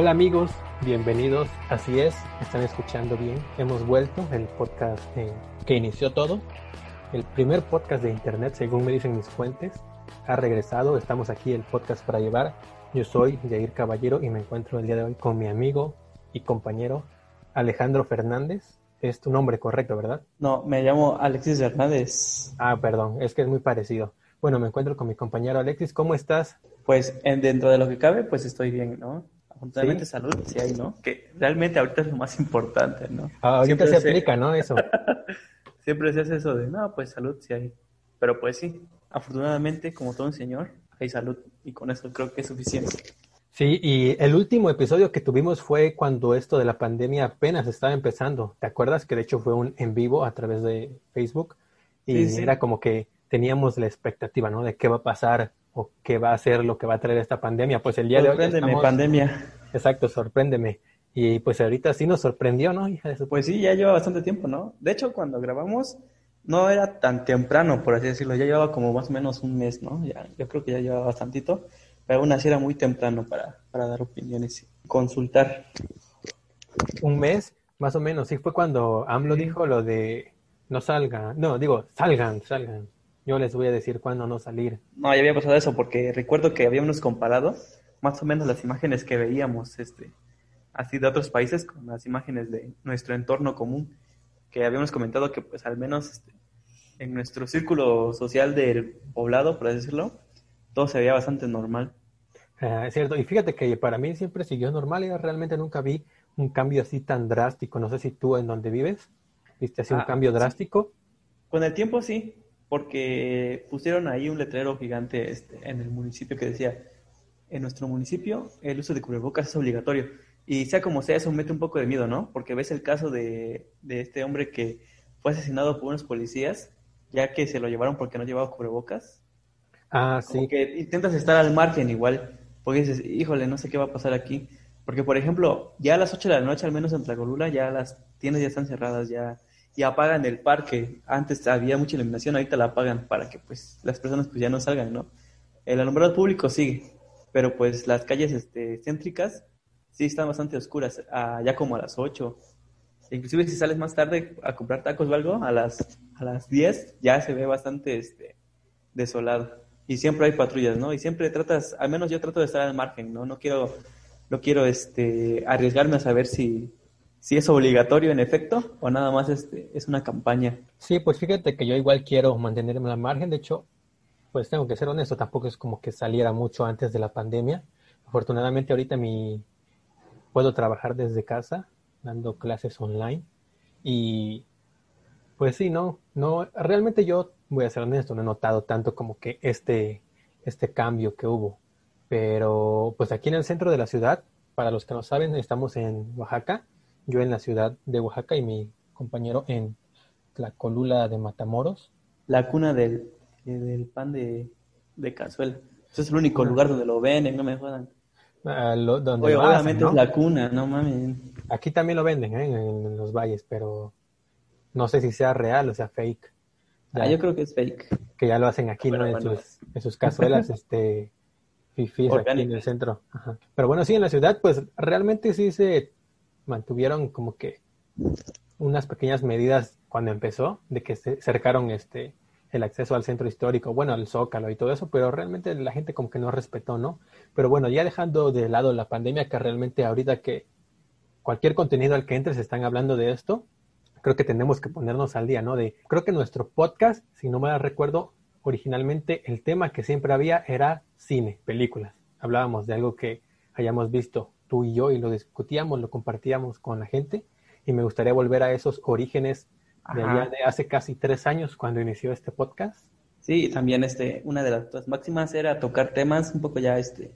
Hola amigos, bienvenidos. Así es, están escuchando bien. Hemos vuelto, el podcast eh, que inició todo. El primer podcast de internet, según me dicen mis fuentes, ha regresado. Estamos aquí, el podcast para llevar. Yo soy Jair Caballero y me encuentro el día de hoy con mi amigo y compañero Alejandro Fernández. Es tu nombre correcto, ¿verdad? No, me llamo Alexis Hernández. Ah, perdón, es que es muy parecido. Bueno, me encuentro con mi compañero Alexis. ¿Cómo estás? Pues en, dentro de lo que cabe, pues estoy bien, ¿no? Afortunadamente salud sí hay, ¿no? Que realmente ahorita es lo más importante, ¿no? Ah, ahorita se aplica, ¿no? Eso. Siempre se hace eso de, no, pues salud sí hay. Pero pues sí, afortunadamente, como todo un señor, hay salud y con eso creo que es suficiente. Sí, y el último episodio que tuvimos fue cuando esto de la pandemia apenas estaba empezando. ¿Te acuerdas? Que de hecho fue un en vivo a través de Facebook y era como que teníamos la expectativa, ¿no? De qué va a pasar o qué va a ser lo que va a traer esta pandemia. Pues el día de hoy. Sorpréndeme, pandemia. Exacto, sorpréndeme. Y pues ahorita sí nos sorprendió, ¿no, hija de Pues sí, ya lleva bastante tiempo, ¿no? De hecho, cuando grabamos no era tan temprano, por así decirlo. Ya llevaba como más o menos un mes, ¿no? Ya, yo creo que ya llevaba bastantito. Pero aún así era muy temprano para, para dar opiniones y consultar. Un mes, más o menos. Sí, fue cuando AMLO dijo lo de no salgan. No, digo, salgan, salgan. Yo les voy a decir cuándo no salir. No, ya había pasado eso, porque recuerdo que habíamos comparado más o menos las imágenes que veíamos, este, así de otros países, con las imágenes de nuestro entorno común, que habíamos comentado que pues al menos este, en nuestro círculo social del poblado, por así decirlo, todo se veía bastante normal. Ah, es cierto, y fíjate que para mí siempre siguió normal, y realmente nunca vi un cambio así tan drástico. No sé si tú en donde vives viste así un Ah, cambio sí. drástico. Con el tiempo sí, porque pusieron ahí un letrero gigante este, en el municipio que decía, en nuestro municipio el uso de cubrebocas es obligatorio. Y sea como sea, eso mete un poco de miedo, ¿no? Porque ves el caso de, de este hombre que fue asesinado por unos policías, ya que se lo llevaron porque no llevaba cubrebocas. Ah, Como sí. que intentas estar al margen igual, porque dices, híjole, no sé qué va a pasar aquí. Porque, por ejemplo, ya a las 8 de la noche, al menos en Tlacolula, ya las tiendas ya están cerradas, ya y apagan el parque. Antes había mucha iluminación, ahorita la apagan para que pues las personas pues ya no salgan, ¿no? El alumbrado público sigue, pero pues las calles este, céntricas sí están bastante oscuras, ya como a las 8. Inclusive si sales más tarde a comprar tacos o algo, a las, a las 10 ya se ve bastante este, desolado. Y siempre hay patrullas, ¿no? Y siempre tratas, al menos yo trato de estar al margen, ¿no? No quiero, no quiero este, arriesgarme a saber si, si es obligatorio en efecto o nada más este, es una campaña. Sí, pues fíjate que yo igual quiero mantenerme al margen. De hecho, pues tengo que ser honesto, tampoco es como que saliera mucho antes de la pandemia. Afortunadamente ahorita mi puedo trabajar desde casa, dando clases online. Y pues sí, no, no, realmente yo voy a ser honesto, no he notado tanto como que este, este cambio que hubo. Pero pues aquí en el centro de la ciudad, para los que no saben, estamos en Oaxaca. Yo en la ciudad de Oaxaca y mi compañero en la colula de Matamoros. La cuna del, eh, del pan de, de cazuela. Ese es el único lugar donde lo venden, no me jodan. ah, lo- donde Oye, lo hacen, obviamente ¿no? es la cuna, no mames. Aquí también lo venden, ¿eh? en, en los valles, pero no sé si sea real o sea fake. Ya, Ah, yo creo que es fake. que ya lo hacen aquí, ¿no? En sus, en sus cazuelas, este, fifís aquí en el centro. Ajá. Pero bueno, sí, en la ciudad, pues realmente sí se mantuvieron como que unas pequeñas medidas cuando empezó, de que se cercaron este, el acceso al centro histórico, bueno, al Zócalo y todo eso, pero realmente la gente como que no respetó, ¿no? Pero bueno, ya dejando de lado la pandemia, que realmente ahorita que cualquier contenido al que entres están hablando de esto, creo que tenemos que ponernos al día, ¿no? De, creo que nuestro podcast, si no me recuerdo, originalmente el tema que siempre había era cine, películas. Hablábamos de algo que hayamos visto tú y yo y lo discutíamos, lo compartíamos con la gente y me gustaría volver a esos orígenes de, allá de hace casi tres años cuando inició este podcast. Sí, también este, una de las máximas era tocar temas un poco ya, este,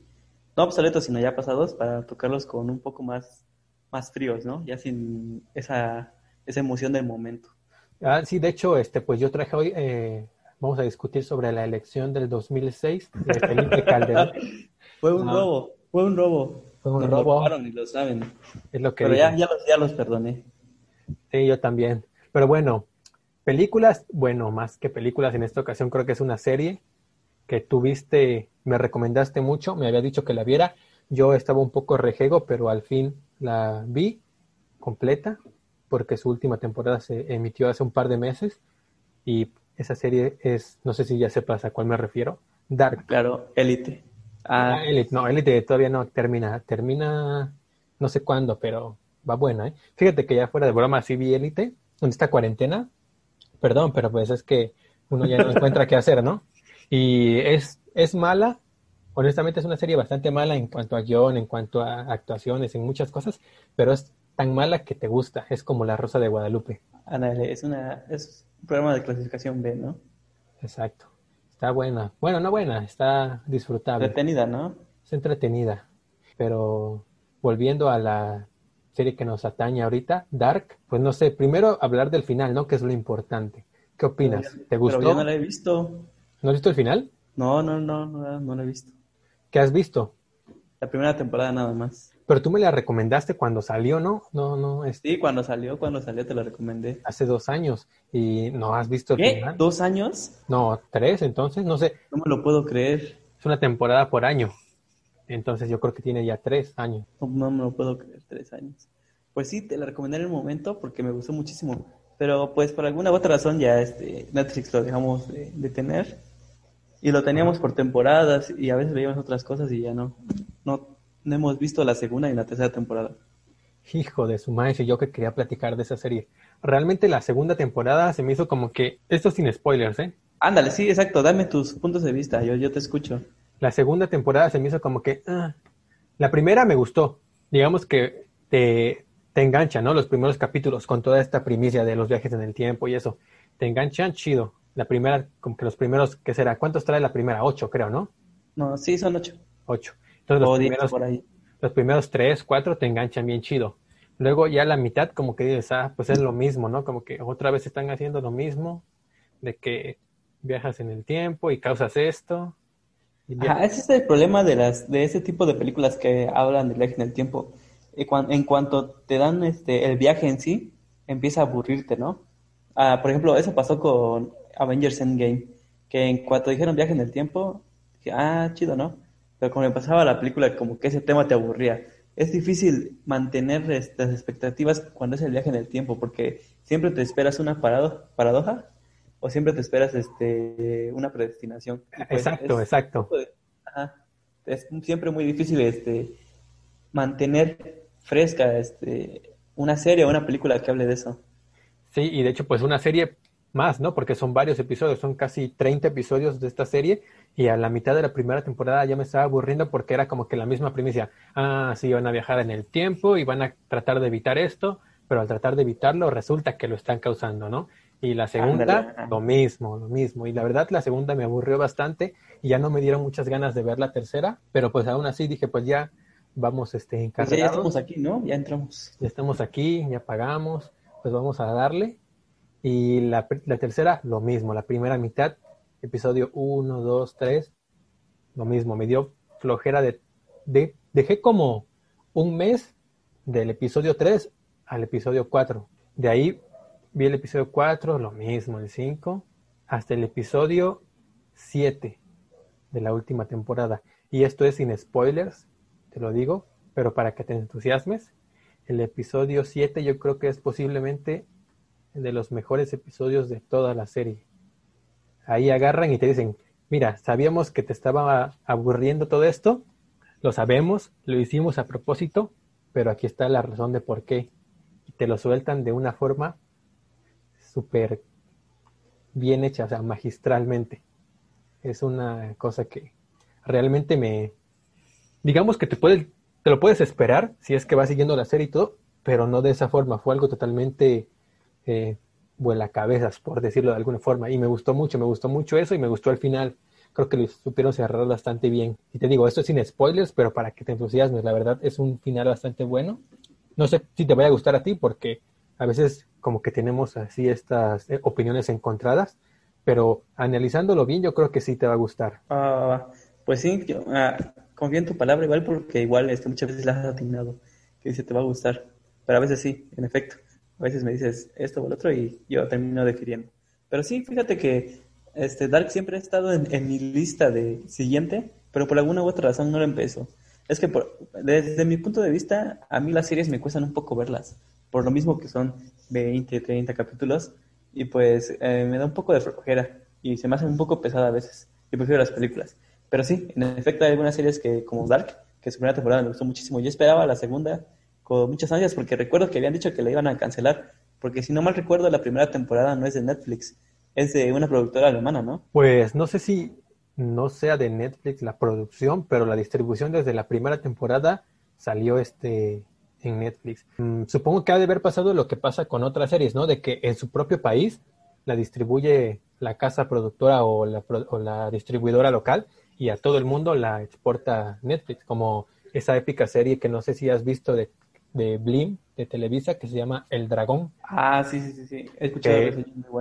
no obsoletos, sino ya pasados, para tocarlos con un poco más, más fríos, ¿no? Ya sin esa, esa emoción del momento. Ah, sí, de hecho, este, pues yo traje hoy, eh, vamos a discutir sobre la elección del 2006 de Felipe Calderón. fue un robo, fue un robo. Fue un robo. Lo y lo saben. Es lo que Pero ya, ya, los, ya los perdoné. Sí, yo también. Pero bueno, películas, bueno, más que películas en esta ocasión creo que es una serie que tuviste, me recomendaste mucho, me había dicho que la viera. Yo estaba un poco rejego, pero al fin la vi completa porque su última temporada se emitió hace un par de meses y esa serie es, no sé si ya sepas a cuál me refiero, Dark. Claro, Elite. Ah, ah Elite, no, Elite todavía no termina, termina no sé cuándo, pero va buena, ¿eh? Fíjate que ya fuera de broma sí vi Elite, en esta cuarentena, perdón, pero pues es que uno ya no encuentra qué hacer, ¿no? Y es, es mala, honestamente es una serie bastante mala en cuanto a guion, en cuanto a actuaciones, en muchas cosas, pero es tan mala que te gusta, es como La Rosa de Guadalupe. Ándale, es, una, es un programa de clasificación B, ¿no? Exacto. Está buena. Bueno, no buena, está disfrutable. Entretenida, ¿no? Es entretenida. Pero volviendo a la serie que nos atañe ahorita, Dark, pues no sé, primero hablar del final, ¿no? Que es lo importante. ¿Qué opinas? ¿Te gustó? Pero yo no la he visto. ¿No has visto el final? No, no, no, no, no la he visto. ¿Qué has visto? La primera temporada nada más. Pero tú me la recomendaste cuando salió, ¿no? No, no. Este... Sí, cuando salió, cuando salió te la recomendé. Hace dos años. Y no has visto el ¿Qué? final. ¿Dos años? No, tres, entonces, no sé. No me lo puedo creer. Es una temporada por año. Entonces yo creo que tiene ya tres años. No, no me lo puedo creer, tres años. Pues sí, te la recomendé en el momento porque me gustó muchísimo. Pero pues por alguna u otra razón ya este Netflix lo dejamos de, de tener. Y lo teníamos por temporadas y a veces veíamos otras cosas y ya no. No, no hemos visto la segunda y la tercera temporada. Hijo de su madre, yo que quería platicar de esa serie. Realmente la segunda temporada se me hizo como que, esto sin spoilers, ¿eh? Ándale, sí, exacto, dame tus puntos de vista, yo, yo te escucho. La segunda temporada se me hizo como que, ah. la primera me gustó, digamos que te, te engancha, ¿no? Los primeros capítulos con toda esta primicia de los viajes en el tiempo y eso, te enganchan chido. La primera, como que los primeros, ¿qué será? ¿Cuántos trae la primera? Ocho, creo, ¿no? No, sí, son ocho. Ocho. Entonces los primeros, por ahí. los primeros tres, cuatro te enganchan bien chido. Luego ya la mitad como que dices, ah, pues es lo mismo, ¿no? Como que otra vez están haciendo lo mismo, de que viajas en el tiempo y causas esto. Ajá, ese es el problema de las de ese tipo de películas que hablan del viaje en el tiempo. En cuanto te dan este el viaje en sí, empieza a aburrirte, ¿no? Ah, por ejemplo, eso pasó con Avengers Endgame, que en cuanto dijeron viaje en el tiempo, dije, ah, chido, ¿no? Pero cuando pasaba la película, como que ese tema te aburría. Es difícil mantener estas expectativas cuando es el viaje en el tiempo, porque siempre te esperas una paradoja o siempre te esperas este una predestinación. Pues exacto, exacto. Ajá, es siempre muy difícil este mantener fresca este una serie o una película que hable de eso. Sí, y de hecho, pues una serie más, ¿no? Porque son varios episodios, son casi 30 episodios de esta serie y a la mitad de la primera temporada ya me estaba aburriendo porque era como que la misma primicia. Ah, sí, van a viajar en el tiempo y van a tratar de evitar esto, pero al tratar de evitarlo resulta que lo están causando, ¿no? Y la segunda, lo mismo, lo mismo. Y la verdad, la segunda me aburrió bastante y ya no me dieron muchas ganas de ver la tercera, pero pues aún así dije, pues ya vamos este, encargados. Pues ya estamos aquí, ¿no? Ya entramos. Ya estamos aquí, ya pagamos, pues vamos a darle. Y la, la tercera, lo mismo. La primera mitad, episodio 1, 2, 3, lo mismo. Me dio flojera de, de... Dejé como un mes del episodio 3 al episodio 4. De ahí vi el episodio 4, lo mismo, el 5, hasta el episodio 7 de la última temporada. Y esto es sin spoilers, te lo digo, pero para que te entusiasmes. El episodio 7 yo creo que es posiblemente de los mejores episodios de toda la serie. Ahí agarran y te dicen, mira, sabíamos que te estaba aburriendo todo esto, lo sabemos, lo hicimos a propósito, pero aquí está la razón de por qué. Y te lo sueltan de una forma súper bien hecha, o sea, magistralmente. Es una cosa que realmente me, digamos que te puedes, te lo puedes esperar si es que vas siguiendo la serie y todo, pero no de esa forma. Fue algo totalmente eh, vuela cabezas, por decirlo de alguna forma. Y me gustó mucho, me gustó mucho eso y me gustó al final. Creo que lo supieron cerrar bastante bien. Y te digo, esto es sin spoilers, pero para que te entusiasmes, la verdad es un final bastante bueno. No sé si te vaya a gustar a ti, porque a veces como que tenemos así estas eh, opiniones encontradas, pero analizándolo bien, yo creo que sí te va a gustar. Ah, pues sí, yo ah, confío en tu palabra igual, porque igual este, muchas veces la has atinado, que dice te va a gustar, pero a veces sí, en efecto. A veces me dices esto o el otro y yo termino defiriendo. Pero sí, fíjate que este Dark siempre ha estado en, mi lista de siguiente, pero por alguna u otra razón no lo empezó. Es que desde mi punto de vista, a mí las series me cuestan un poco verlas, por lo mismo que son 20, 30 capítulos, y pues eh, me da un poco de flojera y se me hace un poco pesada a veces, y prefiero las películas. Pero sí, en efecto hay algunas series que como Dark, que su primera temporada me gustó muchísimo. Yo esperaba la segunda con muchas ansias porque recuerdo que habían dicho que la iban a cancelar, porque si no mal recuerdo la primera temporada no es de Netflix, es de una productora alemana, ¿no? Pues no sé si no sea de Netflix la producción, pero la distribución desde la primera temporada salió este en Netflix. Mm, supongo que ha de haber pasado lo que pasa con otras series, ¿no? De que en su propio país la distribuye la casa productora o la, o la distribuidora local y a todo el mundo la exporta Netflix, como esa épica serie que no sé si has visto de de Blim de Televisa que se llama El Dragón. Ah, sí, sí, sí, sí. He escuchado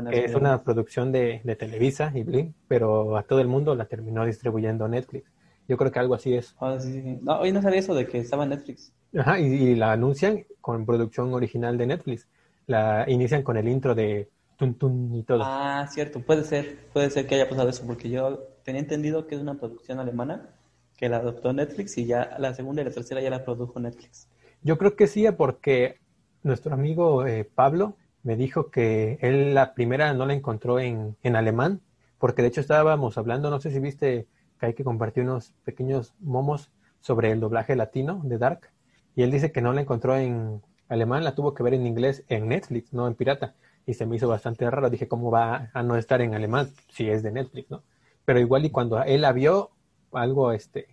que, es una producción de, de, Televisa y Blim, pero a todo el mundo la terminó distribuyendo Netflix. Yo creo que algo así es. Ah, sí, sí. No, hoy no sabía eso de que estaba en Netflix. Ajá, y, la anuncian con producción original de Netflix. La inician con el intro de Tun Tun y todo. Ah, cierto, puede ser, puede ser que haya pasado eso, porque yo tenía entendido que es una producción alemana que la adoptó Netflix y ya la segunda y la tercera ya la produjo Netflix. Yo creo que sí, porque nuestro amigo eh, Pablo me dijo que él la primera no la encontró en, en, alemán, porque de hecho estábamos hablando, no sé si viste que hay que compartir unos pequeños momos sobre el doblaje latino de Dark, y él dice que no la encontró en alemán, la tuvo que ver en inglés en Netflix, no en pirata, y se me hizo bastante raro, dije, ¿cómo va a no estar en alemán si es de Netflix, no? Pero igual y cuando él la vio, algo este,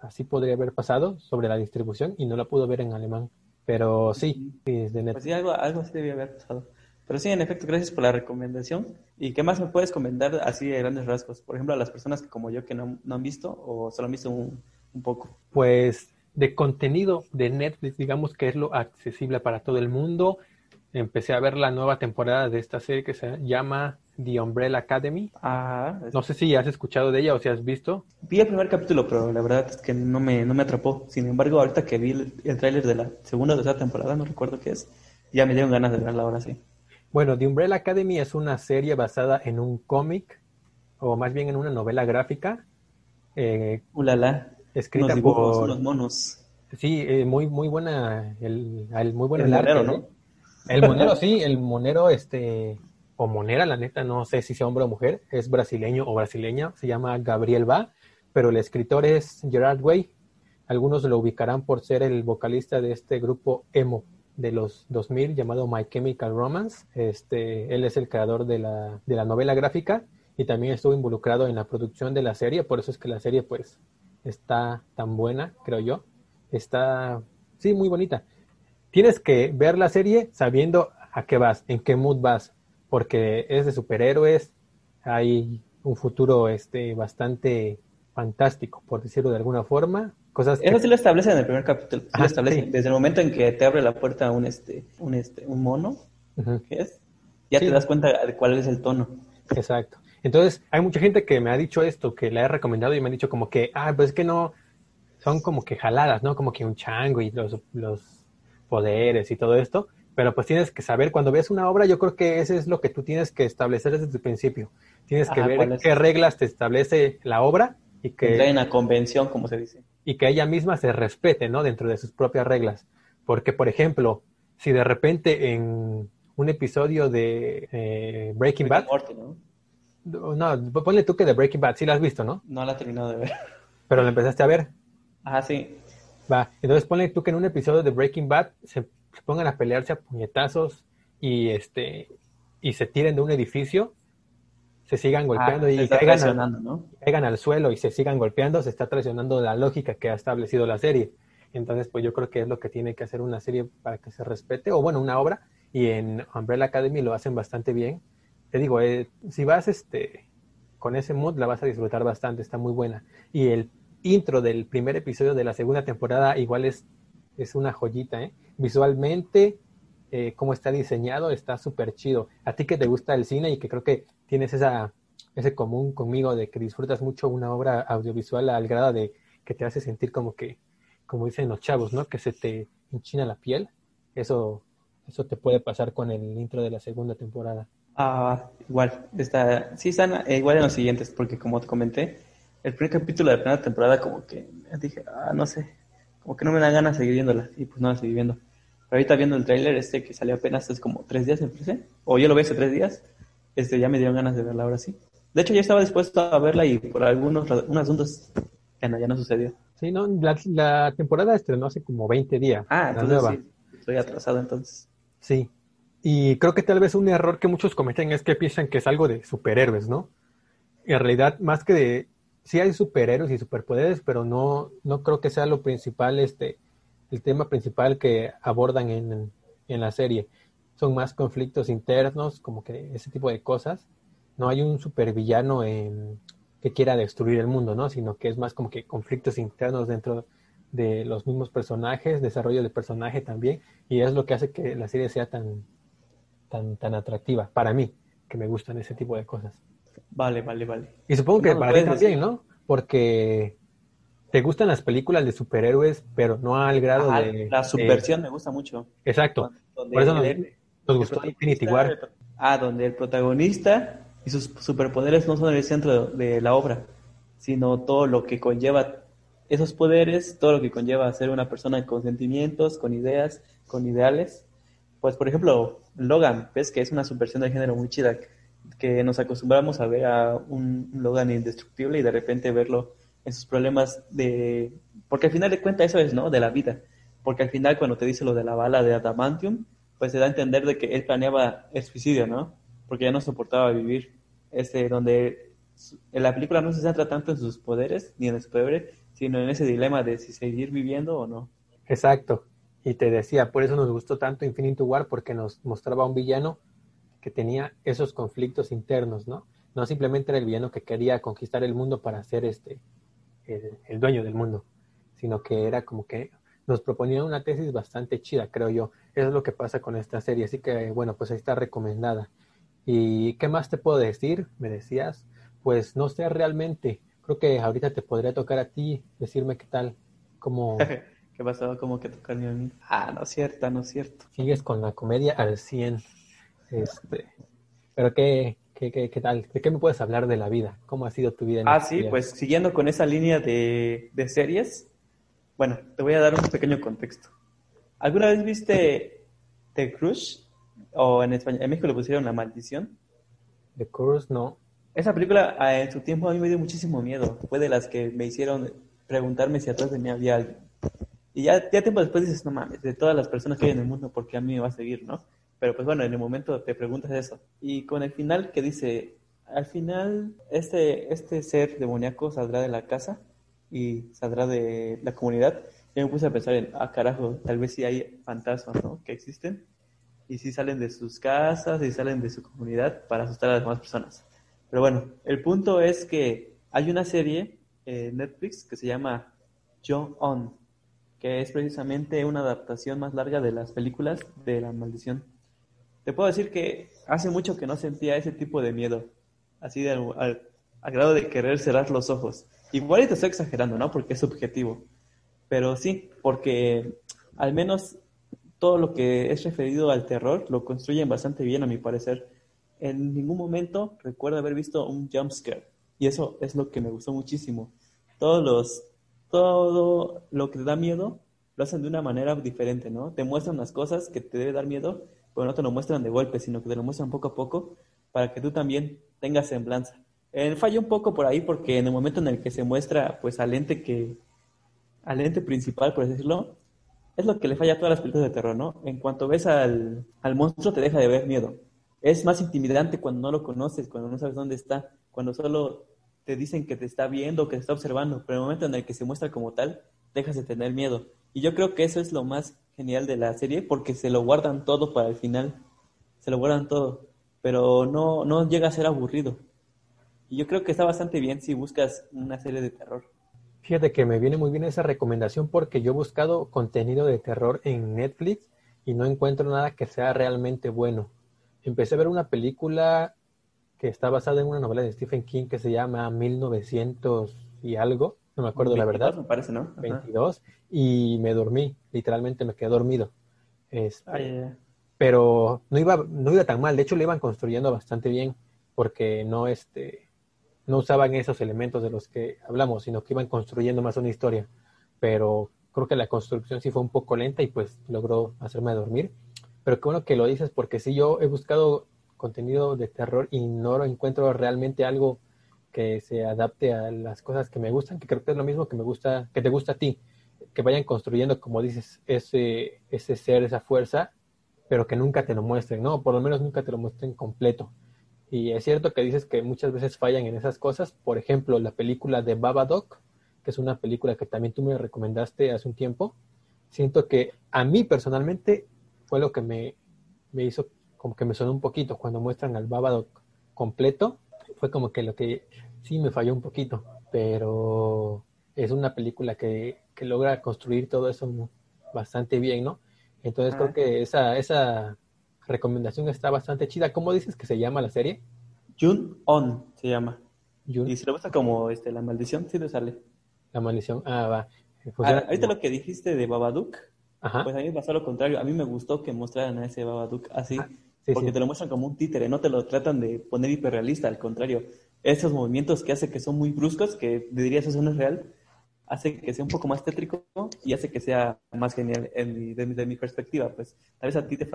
así podría haber pasado sobre la distribución y no la pudo ver en alemán. Pero sí, es de Pues sí, algo, algo así debía haber pasado. Pero sí, en efecto, gracias por la recomendación. ¿Y qué más me puedes comentar así de grandes rasgos? Por ejemplo, a las personas como yo que no, no han visto o solo han visto un, un, poco. Pues de contenido de Netflix, digamos que es lo accesible para todo el mundo. Empecé a ver la nueva temporada de esta serie que se llama The Umbrella Academy. Ah, no sé si has escuchado de ella o si has visto. Vi el primer capítulo, pero la verdad es que no me, no me atrapó. Sin embargo, ahorita que vi el, el tráiler de la segunda o tercera temporada, no recuerdo qué es, ya me dieron ganas de verla ahora sí. Bueno, The Umbrella Academy es una serie basada en un cómic, o más bien en una novela gráfica. Eh, Ulala. Escrita por... Unos monos. Sí, eh, muy, muy buena, el, el muy buen el, monero, ¿no? El monero, sí, el monero, este, o monera, la neta, no sé si sea hombre o mujer, es brasileño o brasileña, se llama Gabriel Va, pero el escritor es Gerard Way. Algunos lo ubicarán por ser el vocalista de este grupo emo de los 2000 llamado My Chemical Romance. Este, él es el creador de la, de la novela gráfica y también estuvo involucrado en la producción de la serie, por eso es que la serie pues está tan buena, creo yo. Está, sí, muy bonita. Tienes que ver la serie sabiendo a qué vas, en qué mood vas, porque es de superhéroes, hay un futuro este bastante fantástico, por decirlo de alguna forma. Cosas Eso sí lo establece en el primer capítulo. lo establece. Desde el momento en que te abre la puerta un este, un este, un mono, ¿qué es? Ya te das cuenta de cuál es el tono. Exacto. Entonces, hay mucha gente que me ha dicho esto, que le he recomendado y me han dicho como que, ah, pues es que no, son como que jaladas, ¿no? Como que un chango y los, los poderes y todo esto pero pues tienes que saber, cuando ves una obra, yo creo que eso es lo que tú tienes que establecer desde el principio. Tienes que ver qué reglas te establece la obra y que... en la convención, como se dice. Y que ella misma se respete, ¿no? Dentro de sus propias reglas. Porque, por ejemplo, si de repente en un episodio de eh, Breaking Bad... ¿no? no, ponle tú que de Breaking Bad, sí la has visto, ¿no? No la he terminado de ver. Pero la empezaste a ver. Ah, sí. Va, entonces ponle tú que en un episodio de Breaking Bad se se pongan a pelearse a puñetazos y este y se tiren de un edificio, se sigan Ah, golpeando y caigan, al- ¿no? caigan al suelo y se sigan golpeando, se está traicionando la lógica que ha establecido la serie. Entonces, pues yo creo que es lo que tiene que hacer una serie para que se respete, o bueno, una obra, y en Umbrella Academy lo hacen bastante bien. Te digo, eh, si vas este, con ese mood, la vas a disfrutar bastante, está muy buena. Y el intro del primer episodio de la segunda temporada igual es, es una joyita, ¿eh? Visualmente, eh, cómo está diseñado, está súper chido. A ti que te gusta el cine y que creo que tienes esa, ese común conmigo de que disfrutas mucho una obra audiovisual al grado de que te hace sentir como que, como dicen los chavos, ¿no? Que se te enchina la piel. Eso, eso te puede pasar con el intro de la segunda temporada. Ah, igual, está, sí están eh, igual en los siguientes, porque como te comenté, el primer capítulo de la primera temporada como que dije, ah, no sé, como que no me da ganas seguir viéndola, y pues no la seguí viendo. Pero ahorita viendo el tráiler este que salió apenas hace como tres días, me parece, o yo lo vi hace tres días, este ya me dieron ganas de verla ahora sí. De hecho, yo estaba dispuesto a verla y por algunos unos asuntos ya no, ya no sucedió. Sí, ¿no? La, la temporada estrenó hace como 20 días. Ah, entonces nueva. sí, estoy atrasado entonces. Sí. Y creo que tal vez un error que muchos cometen es que piensan que es algo de superhéroes, ¿no? En realidad, más que de... Sí hay superhéroes y superpoderes, pero no, no creo que sea lo principal, este, el tema principal que abordan en, en la serie. Son más conflictos internos, como que ese tipo de cosas. No hay un supervillano en, que quiera destruir el mundo, ¿no? Sino que es más como que conflictos internos dentro de los mismos personajes, desarrollo de personaje también, y es lo que hace que la serie sea tan, tan, tan atractiva para mí, que me gustan ese tipo de cosas. Vale, vale, vale. Y supongo que No, para ti también. ¿no? Porque te gustan las películas de superhéroes, pero no al grado Ajá, de... la de- subversión me gusta mucho. exacto. Donde Por eso nos, el- nos el gustó Infinity War. el Ah, donde el protagonista y sus superpoderes no son el centro de la obra, sino todo lo que conlleva esos poderes, todo lo que conlleva ser una persona con sentimientos, con ideas, con ideales. Pues, por ejemplo, Logan, ves que es una subversión del género muy chida, que nos acostumbramos a ver a un Logan indestructible y de repente verlo en sus problemas de... Porque al final de cuentas eso es, ¿no? De la vida. Porque al final cuando te dice lo de la bala de Adamantium, pues se da a entender de que él planeaba el suicidio, ¿no? Porque ya no soportaba vivir. Este, donde en la película no se centra tanto en sus poderes ni en el superhéroe, sino en ese dilema de si seguir viviendo o no. Exacto. Y te decía, por eso nos gustó tanto Infinity War, porque nos mostraba un villano que tenía esos conflictos internos, ¿no? No simplemente era el villano que quería conquistar el mundo para ser este el, el dueño del mundo, sino que era como que nos proponía una tesis bastante chida, creo yo. Eso es lo que pasa con esta serie. Así que, bueno, pues ahí está recomendada. ¿Y qué más te puedo decir? Me decías, pues no sé realmente. Creo que ahorita te podría tocar a ti decirme qué tal, cómo ¿Qué pasó? ¿Cómo que tocarme a mí? Ah, no es cierto, no es cierto. sigues con la comedia al 100. Este, pero qué, qué, qué, qué tal? ¿De qué me puedes hablar de la vida? ¿Cómo ha sido tu vida en Ah, sí, días? pues siguiendo con esa línea de, de series, bueno, te voy a dar un pequeño contexto. ¿Alguna vez viste The Crush? O en español, en México le pusieron La Maldición. The Curse, no. Esa película ah, en su tiempo a mí me dio muchísimo miedo. Fue de las que me hicieron preguntarme si atrás de mí había alguien. Y ya, ya tiempo después dices, no mames, de todas las personas que hay en el mundo, ¿por qué a mí me va a seguir, no? Pero pues bueno, en el momento te preguntas eso. Y con el final que dice, al final este, este ser demoníaco saldrá de la casa y saldrá de la comunidad. Yo me puse a pensar en, ah, carajo, tal vez sí hay fantasmas, ¿no? Que existen. Y sí salen de sus casas y salen de su comunidad para asustar a las demás personas. Pero bueno, el punto es que hay una serie en Netflix que se llama John On, que es precisamente una adaptación más larga de las películas de La Maldición. Te puedo decir que hace mucho que no sentía ese tipo de miedo, así de, al, al- grado de querer cerrar los ojos. Igual y te estoy exagerando, ¿no? Porque es subjetivo. Pero sí, porque al menos todo lo que es referido al terror lo construyen bastante bien, a mi parecer. En ningún momento recuerdo haber visto un jump scare. Y eso es lo que me gustó muchísimo. Todos los, todo lo que te da miedo lo hacen de una manera diferente, ¿no? Te muestran las cosas que te debe dar miedo, pero no te lo muestran de golpe, sino que te lo muestran poco a poco para que tú también tengas semblanza. Eh, falla un poco por ahí porque en el momento en el que se muestra pues al ente que al ente principal, por decirlo, es lo que le falla a todas las películas de terror, ¿no? En cuanto ves al, al monstruo te deja de ver miedo. es más intimidante cuando no lo conoces, cuando no sabes dónde está, cuando solo te dicen que te está viendo, que te está observando, pero en el momento en el que se muestra como tal, dejas de tener miedo. Y yo creo que eso es lo más genial de la serie, porque se lo guardan todo para el final, se lo guardan todo, pero no, no llega a ser aburrido. Y yo creo que está bastante bien si buscas una serie de terror. Fíjate que me viene muy bien esa recomendación porque yo he buscado contenido de terror en Netflix y no encuentro nada que sea realmente bueno. Empecé a ver una película que está basada en una novela de Stephen King que se llama 1900 y algo, no me acuerdo la verdad. Me parece, ¿no? 22 y me dormí, literalmente me quedé dormido. Este, Pero no iba, no iba tan mal, de hecho lo iban construyendo bastante bien porque no, este, no usaban esos elementos de los que hablamos, sino que iban construyendo más una historia. Pero creo que la construcción sí fue un poco lenta y pues logró hacerme dormir. Pero qué bueno que lo dices porque sí yo he buscado contenido de terror y no encuentro realmente algo que se adapte a las cosas que me gustan, que creo que es lo mismo que me gusta, que te gusta a ti, que vayan construyendo, como dices, ese, ese ser, esa fuerza, pero que nunca te lo muestren, ¿no? Por lo menos nunca te lo muestren completo. Y es cierto que dices que muchas veces fallan en esas cosas. Por ejemplo, la película de Babadook, que es una película que también tú me recomendaste hace un tiempo. Siento que a mí personalmente fue lo que me, me hizo como que me sonó un poquito cuando muestran al Babadook completo. Fue como que lo que sí me falló un poquito, pero es una película que, que logra construir todo eso bastante bien, ¿no? Entonces creo que esa, esa recomendación está bastante chida. ¿Cómo dices que se llama la serie? Jun On se llama. Y se le gusta como este, La Maldición, sí le sale. La Maldición, ah, va. Pues ah, ahorita lo que dijiste de Babadook, pues a mí me pasó lo contrario. A mí me gustó que mostraran a ese Babadook así. Ah, porque te lo muestran como un títere, no te lo tratan de poner hiperrealista, al contrario. Esos movimientos que hace que son muy bruscos, que dirías eso no es real, hace que sea un poco más tétrico y hace que sea más genial en mi perspectiva. Pues tal vez a ti te,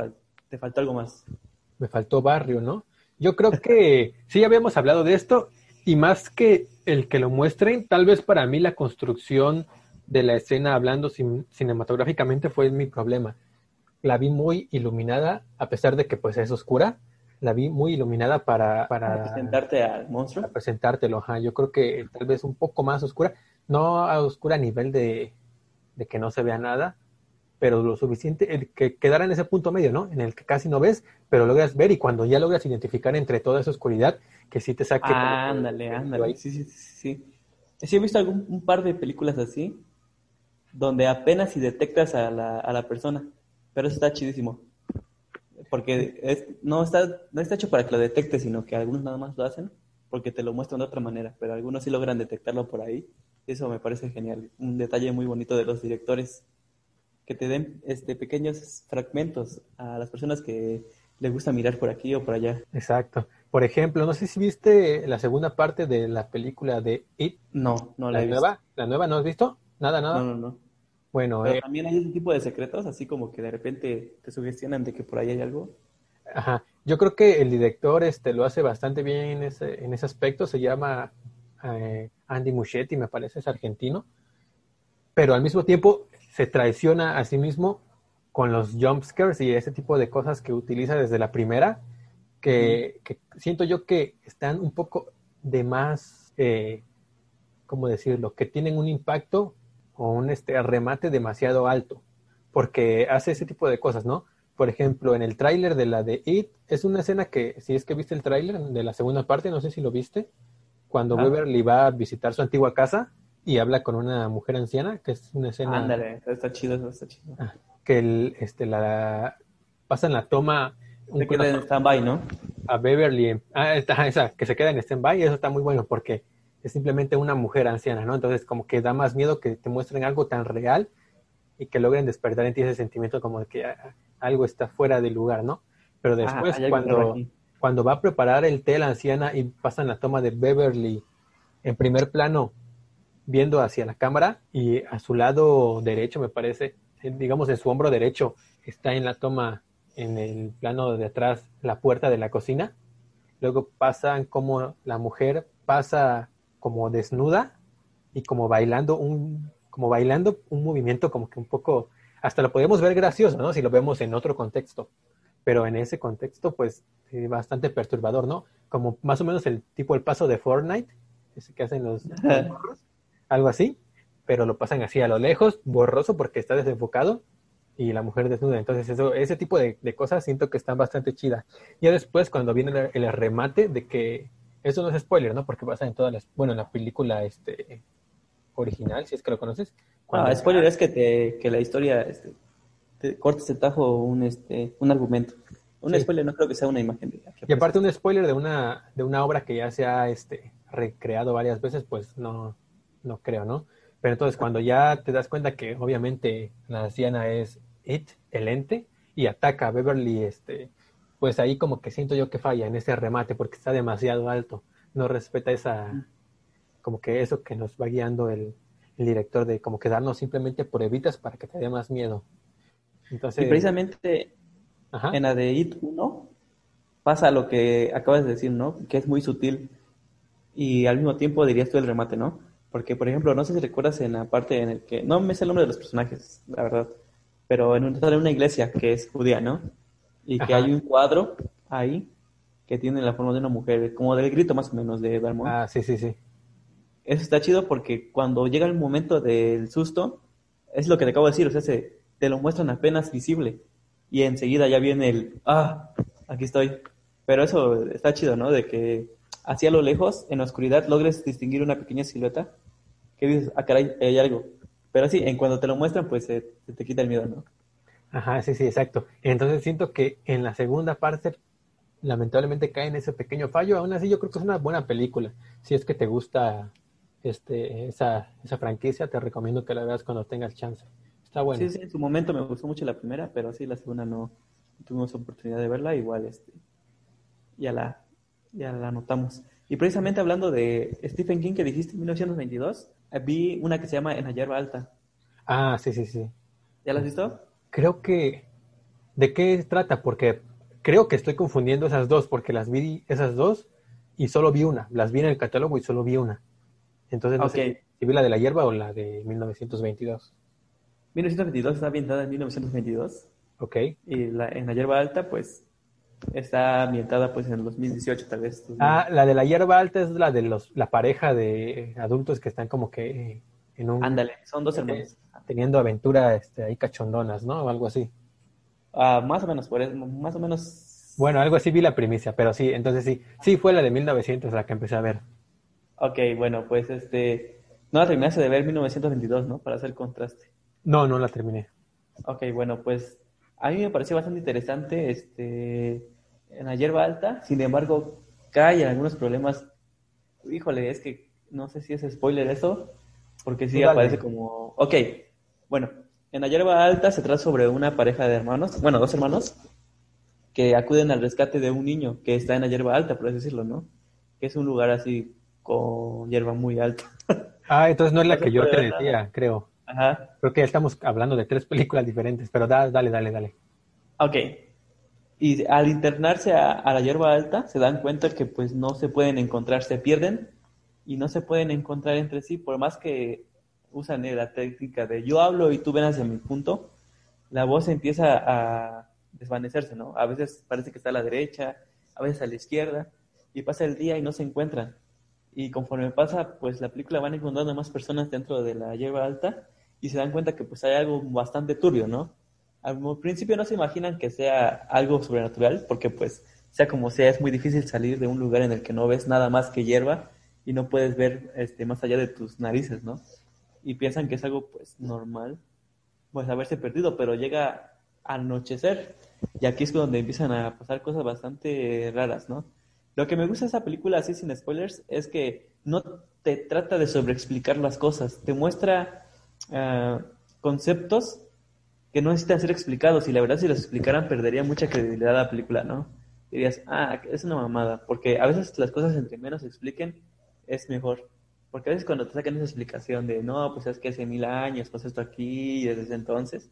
te faltó algo más. Me faltó barrio, ¿no? Yo creo que sí ya habíamos hablado de esto y más que el que lo muestren, tal vez para mí la construcción de la escena hablando cinematográficamente fue mi problema la vi muy iluminada, a pesar de que pues es oscura, la vi muy iluminada para... Para, presentarte al monstruo. Para presentártelo, ajá. Yo creo que tal vez un poco más oscura, no a oscura a nivel de, que no se vea nada, pero lo suficiente, el que quedara en ese punto medio, ¿no? En el que casi no ves, pero logras ver y cuando ya logras identificar entre toda esa oscuridad, que sí te saque... ándale, ándale. Sí, sí, sí, sí. he visto algún, un par de películas así, donde apenas si detectas a la, a la persona pero eso está chidísimo. Porque no, está, no está hecho para que lo detectes, sino que algunos nada más lo hacen porque te lo muestran de otra manera, pero algunos sí logran detectarlo por ahí. Eso me parece genial. Un detalle muy bonito de los directores, que te den este, pequeños fragmentos a las personas que les gusta mirar por aquí o por allá. Exacto. Por ejemplo, no sé si viste la segunda parte de la película de It. No, no la, la nueva. ¿La nueva no has visto? Nada, nada. No, no, no. Bueno, Pero eh, también hay ese tipo de secretos, así como que de repente te sugestionan de que por ahí hay algo. Ajá. Yo creo que el director este, lo hace bastante bien en ese, en ese aspecto. Se llama eh, Andy Muschietti, me parece, es argentino. Pero al mismo tiempo se traiciona a sí mismo con los jumpscares y ese tipo de cosas que utiliza desde la primera, que, siento yo que están un poco de más, eh, ¿cómo decirlo? Que tienen un impacto o un este, remate demasiado alto, porque hace ese tipo de cosas, ¿no? Por ejemplo, en el tráiler de la de It, es una escena que, si es que viste el tráiler de la segunda parte, no sé si lo viste, cuando ah. Beverly va a visitar su antigua casa y habla con una mujer anciana, que es una escena... Ándale, está chido, está chido. Ah, que el, este, la, pasan la toma... Se queda en stand-by, ¿no? A Beverly, ah, esa, que se queda en stand-by, eso está muy bueno porque es simplemente una mujer anciana, ¿no? Entonces como que da más miedo que te muestren algo tan real y que logren despertar en ti ese sentimiento como de que ah, algo está fuera de lugar, ¿no? Pero después cuando, cuando va a preparar el té la anciana y pasan la toma de Beverly en primer plano viendo hacia la cámara y a su lado derecho me parece, digamos en su hombro derecho está en la toma en el plano de atrás la puerta de la cocina. Luego pasan como la mujer pasa como desnuda y como bailando un, como bailando un movimiento como que un poco, hasta lo podemos ver gracioso, ¿no? Si lo vemos en otro contexto. pero en ese contexto, pues, eh, bastante perturbador, ¿no? Como más o menos el tipo el paso de Fortnite, ese que hacen los, los morros, algo así, pero lo pasan así a lo lejos, borroso porque está desenfocado y la mujer desnuda. Entonces, eso, ese tipo de, de cosas siento que están bastante chidas. Ya después, cuando viene el, el remate de que eso no es spoiler, ¿no? Porque pasa en todas las, bueno, en la película este original, si es que lo conoces. Cuando- Ah, spoiler es que te que la historia este, te cortes el tajo un este un argumento. Un Sí. spoiler no creo que sea una imagen de Y aparte un spoiler de una, de una obra que ya se ha este, recreado varias veces, pues no, no creo, ¿no? Pero entonces cuando ya te das cuenta que obviamente la anciana es It, el ente, y ataca a Beverly, este, pues ahí como que siento yo que falla en ese remate porque está demasiado alto. No respeta esa, como que eso que nos va guiando el, el director de como que darnos simplemente pruebitas para que te dé más miedo. Entonces, Y precisamente ajá. en la de It 1 pasa lo que acabas de decir, ¿no? Que es muy sutil y al mismo tiempo dirías tú el remate, ¿no? Porque, por ejemplo, no sé si recuerdas en la parte en el que, no me sé el nombre de los personajes, la verdad, pero en una, en una iglesia que es judía, ¿no? Y que Ajá. hay un cuadro ahí que tiene la forma de una mujer, como del grito más o menos de Vermont. Ah, sí, sí, sí. Eso está chido porque cuando llega el momento del susto, es lo que te acabo de decir, o sea, se, te lo muestran apenas visible y enseguida ya viene el, ah, aquí estoy. Pero eso está chido, ¿no? De que hacia lo lejos, en la oscuridad, logres distinguir una pequeña silueta que dices, ah, caray, hay algo. Pero sí, en cuando te lo muestran, pues se te quita el miedo, ¿no? Ajá, sí, sí, exacto. Entonces siento que en la segunda parte lamentablemente cae en ese pequeño fallo. Aún así yo creo que es una buena película. Si es que te gusta este, esa, esa franquicia, te recomiendo que la veas cuando tengas chance. Está bueno. Sí, sí, en su momento me gustó mucho la primera, pero sí, la segunda no tuvimos oportunidad de verla, igual este, ya la, ya la notamos. Y precisamente hablando de Stephen King que dijiste en 1922, eh, vi una que se llama En la hierba alta. Ah, sí, sí, sí. ¿Ya la has visto? Creo que... ¿De qué trata? Porque creo que estoy confundiendo esas dos, porque las vi esas dos y solo vi una. Las vi en el catálogo y solo vi una. Entonces no sé Ok. si vi la de la hierba o la de 1922. 1922 está ambientada en 1922 Ok. y la, En la hierba alta pues está ambientada pues en el 2018 tal vez. Ah, la de la hierba alta es la de los, la pareja de adultos que están como que eh, en un Ándale, son dos hermanos. Teniendo aventura este, ahí cachondonas, ¿no? O algo así. Ah, más o menos, por eso, más o menos. Bueno, algo así vi la primicia, pero sí, entonces sí, sí fue la de 1900 la que empecé a ver. Ok, bueno, pues este. No la terminaste de ver 1922, ¿no? Para hacer contraste. No, no la terminé. Ok, bueno, pues a mí me pareció bastante interesante este en la hierba alta, sin embargo, cae en algunos problemas. Híjole, es que no sé si es spoiler eso, porque sí dale. aparece como. Ok, bueno, en la hierba alta se trata sobre una pareja de hermanos, bueno, dos hermanos, que acuden al rescate de un niño que está en la hierba alta, por así decirlo, ¿no? Que es un lugar así con hierba muy alta. Ah, entonces no es la que yo te nada. decía, creo. Ajá. Creo que ya estamos hablando de tres películas diferentes, pero da- dale, dale, dale. Ok. Y al internarse a, a la hierba alta, se dan cuenta que pues no se pueden encontrar, se pierden y no se pueden encontrar entre sí, por más que usan la técnica de yo hablo y tú ven hacia mi punto, la voz empieza a desvanecerse, ¿no? A veces parece que está a la derecha, a veces a la izquierda, y pasa el día y no se encuentran. Y conforme pasa, pues la película van encontrando más personas dentro de la hierba alta y se dan cuenta que pues hay algo bastante turbio, ¿no? Al principio no se imaginan que sea algo sobrenatural, porque pues sea como sea, es muy difícil salir de un lugar en el que no ves nada más que hierba y no puedes ver este, más allá de tus narices, ¿no? Y piensan que es algo pues normal, pues haberse perdido, pero llega a anochecer y aquí es donde empiezan a pasar cosas bastante raras, ¿no? Lo que me gusta de esa película, así sin spoilers, es que no te trata de sobreexplicar las cosas, te muestra ah, conceptos que no necesitan ser explicados y la verdad si los explicaran perdería mucha credibilidad a la película, ¿no? Dirías, ah, es una mamada, porque a veces las cosas entre menos se expliquen es mejor. Porque a veces cuando te sacan esa explicación de, no, pues es que hace mil años pasó esto aquí y desde entonces,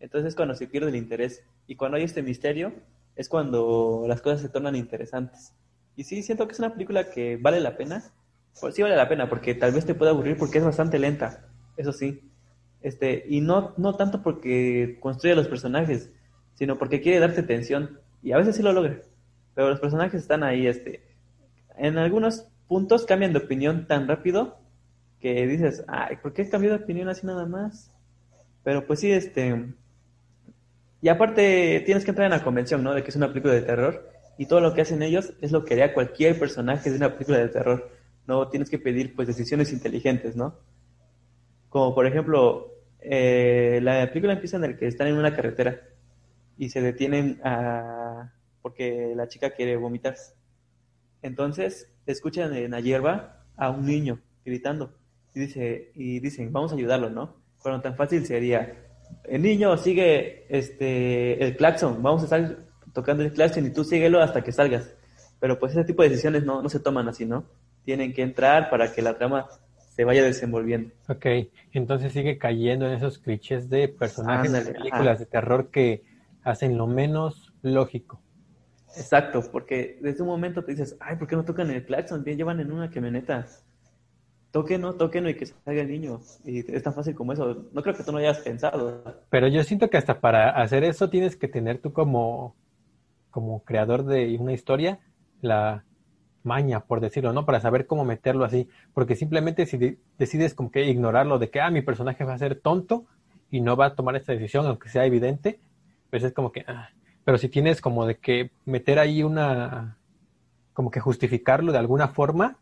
entonces es cuando se pierde el interés. Y cuando hay este misterio, es cuando las cosas se tornan interesantes. Y sí, siento que es una película que vale la pena. Pues sí vale la pena, porque tal vez te pueda aburrir porque es bastante lenta, eso sí. Este, y no, no tanto porque construye los personajes, sino porque quiere darte tensión y a veces sí lo logra. Pero los personajes están ahí, este, en algunos puntos cambian de opinión tan rápido que dices, ay, ¿por qué cambió de opinión así nada más? Pero pues sí, este, y aparte tienes que entrar en la convención, ¿no? De que es una película de terror y todo lo que hacen ellos es lo que haría cualquier personaje de una película de terror. No tienes que pedir pues decisiones inteligentes, ¿no? Como por ejemplo, eh, la película empieza en el que están en una carretera y se detienen porque la chica quiere vomitar. Entonces escuchan en la hierba a un niño gritando y, dice, y dicen, vamos a ayudarlo, ¿no? Pero tan fácil sería, el niño sigue este, el claxon, vamos a estar tocando el claxon y tú síguelo hasta que salgas. Pero pues ese tipo de decisiones no, no se toman así, ¿no? Tienen que entrar para que la trama se vaya desenvolviendo. Ok, entonces sigue cayendo en esos clichés de personajes de películas de terror que hacen lo menos lógico. Exacto, porque desde un momento te dices, ay, ¿por qué no tocan el claxon? Bien, llevan en una camioneta. Tóquenlo, tóquenlo y que salga el niño. Y es tan fácil como eso. No creo que tú no hayas pensado. Pero yo siento que hasta para hacer eso tienes que tener tú como, como creador de una historia la maña, por decirlo, ¿no? Para saber cómo meterlo así. Porque simplemente si decides como que ignorarlo de que, ah, mi personaje va a ser tonto y no va a tomar esta decisión, aunque sea evidente, pues es como que, ah. Pero si tienes como de que meter ahí una, como que justificarlo de alguna forma,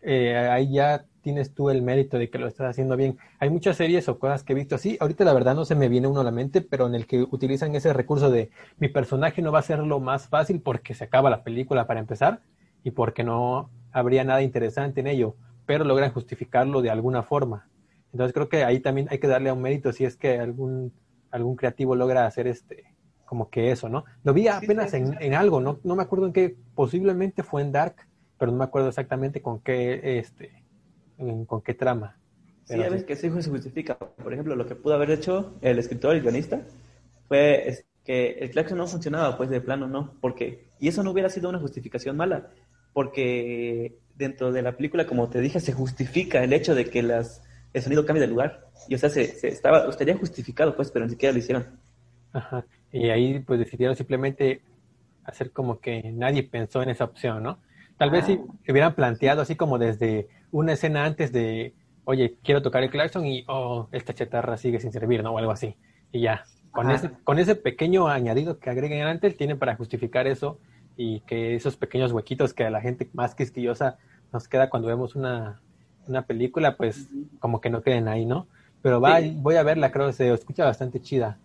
eh, ahí ya tienes tú el mérito de que lo estás haciendo bien. Hay muchas series o cosas que he visto así, ahorita la verdad no se me viene uno a la mente, pero en el que utilizan ese recurso de mi personaje no va a ser lo más fácil porque se acaba la película para empezar y porque no habría nada interesante en ello, pero logran justificarlo de alguna forma. Entonces creo que ahí también hay que darle un mérito si es que algún algún creativo logra hacer este, como que eso, ¿no? Lo vi apenas en, algo, ¿no? No me acuerdo en qué, posiblemente fue en Dark, pero no me acuerdo exactamente con qué, este, con qué trama. sí, ya ves que eso se justifica. Por ejemplo, lo que pudo haber hecho el escritor y guionista fue que el claxon no funcionaba, pues de plano no, porque, y eso no hubiera sido una justificación mala, porque dentro de la película, como te dije, se justifica el hecho de que las el sonido cambia de lugar. Y o sea, se, estaba, estaría justificado, pues, pero ni siquiera lo hicieron. Ajá. Y ahí pues decidieron simplemente hacer como que nadie pensó en esa opción, ¿no? Tal vez si ah. hubieran planteado así como desde una escena antes de, oye, quiero tocar el claxon y, oh, esta chatarra sigue sin servir, ¿no? O algo así. Y ya, con, ese, con ese pequeño añadido que agreguen antes, tienen para justificar eso y que esos pequeños huequitos que a la gente más quisquillosa nos queda cuando vemos una, una película, pues como que no queden ahí, ¿no? Pero va, voy a verla, creo que se escucha bastante chida.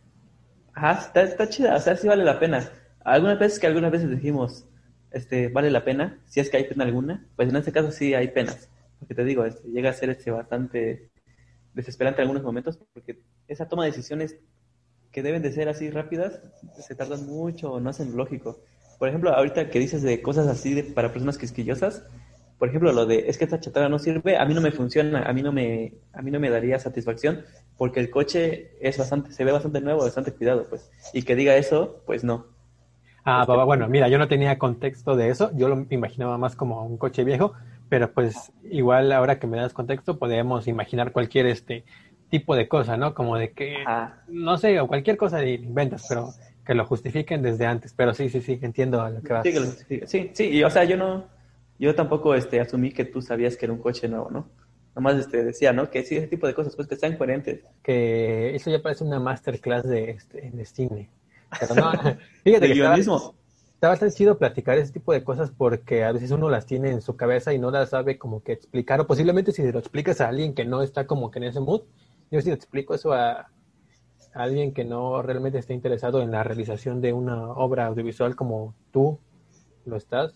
Ajá, está, está chida, o sea, sí vale la pena. Algunas veces que algunas veces dijimos, este, vale la pena, si es que hay pena alguna, pues en este caso sí hay penas. Porque te digo, este, llega a ser este, bastante desesperante en algunos momentos, porque esa toma de decisiones que deben de ser así rápidas, se tardan mucho no hacen lógico. Por ejemplo, ahorita que dices de cosas así de, para personas quisquillosas, por ejemplo, lo de es que esta chatarra no sirve, a mí no me funciona, a mí no me, a mí no me daría satisfacción porque el coche es bastante, se ve bastante nuevo, bastante cuidado, pues. Y que diga eso, pues no. Ah, este, bueno, mira, yo no tenía contexto de eso, yo lo imaginaba más como un coche viejo, pero pues igual ahora que me das contexto podemos imaginar cualquier este tipo de cosa, ¿no? Como de que, no sé, o cualquier cosa de inventas, pero que lo justifiquen desde antes. Pero sí, sí, sí, entiendo lo que vas. Sí, sí, sí, y o sea, yo no, yo tampoco este, asumí que tú sabías que era un coche nuevo, ¿no? Nomás este, decía, ¿no? Que sí, ese tipo de cosas, pues que están coherentes. Que eso ya parece una masterclass de, este, de cine. Pero no, fíjate que guionismo. Está, bastante chido platicar ese tipo de cosas porque a veces uno las tiene en su cabeza y no las sabe como que explicar. O posiblemente si lo explicas a alguien que no está como que en ese mood, yo si le explico eso a, a alguien que no realmente está interesado en la realización de una obra audiovisual como tú lo estás,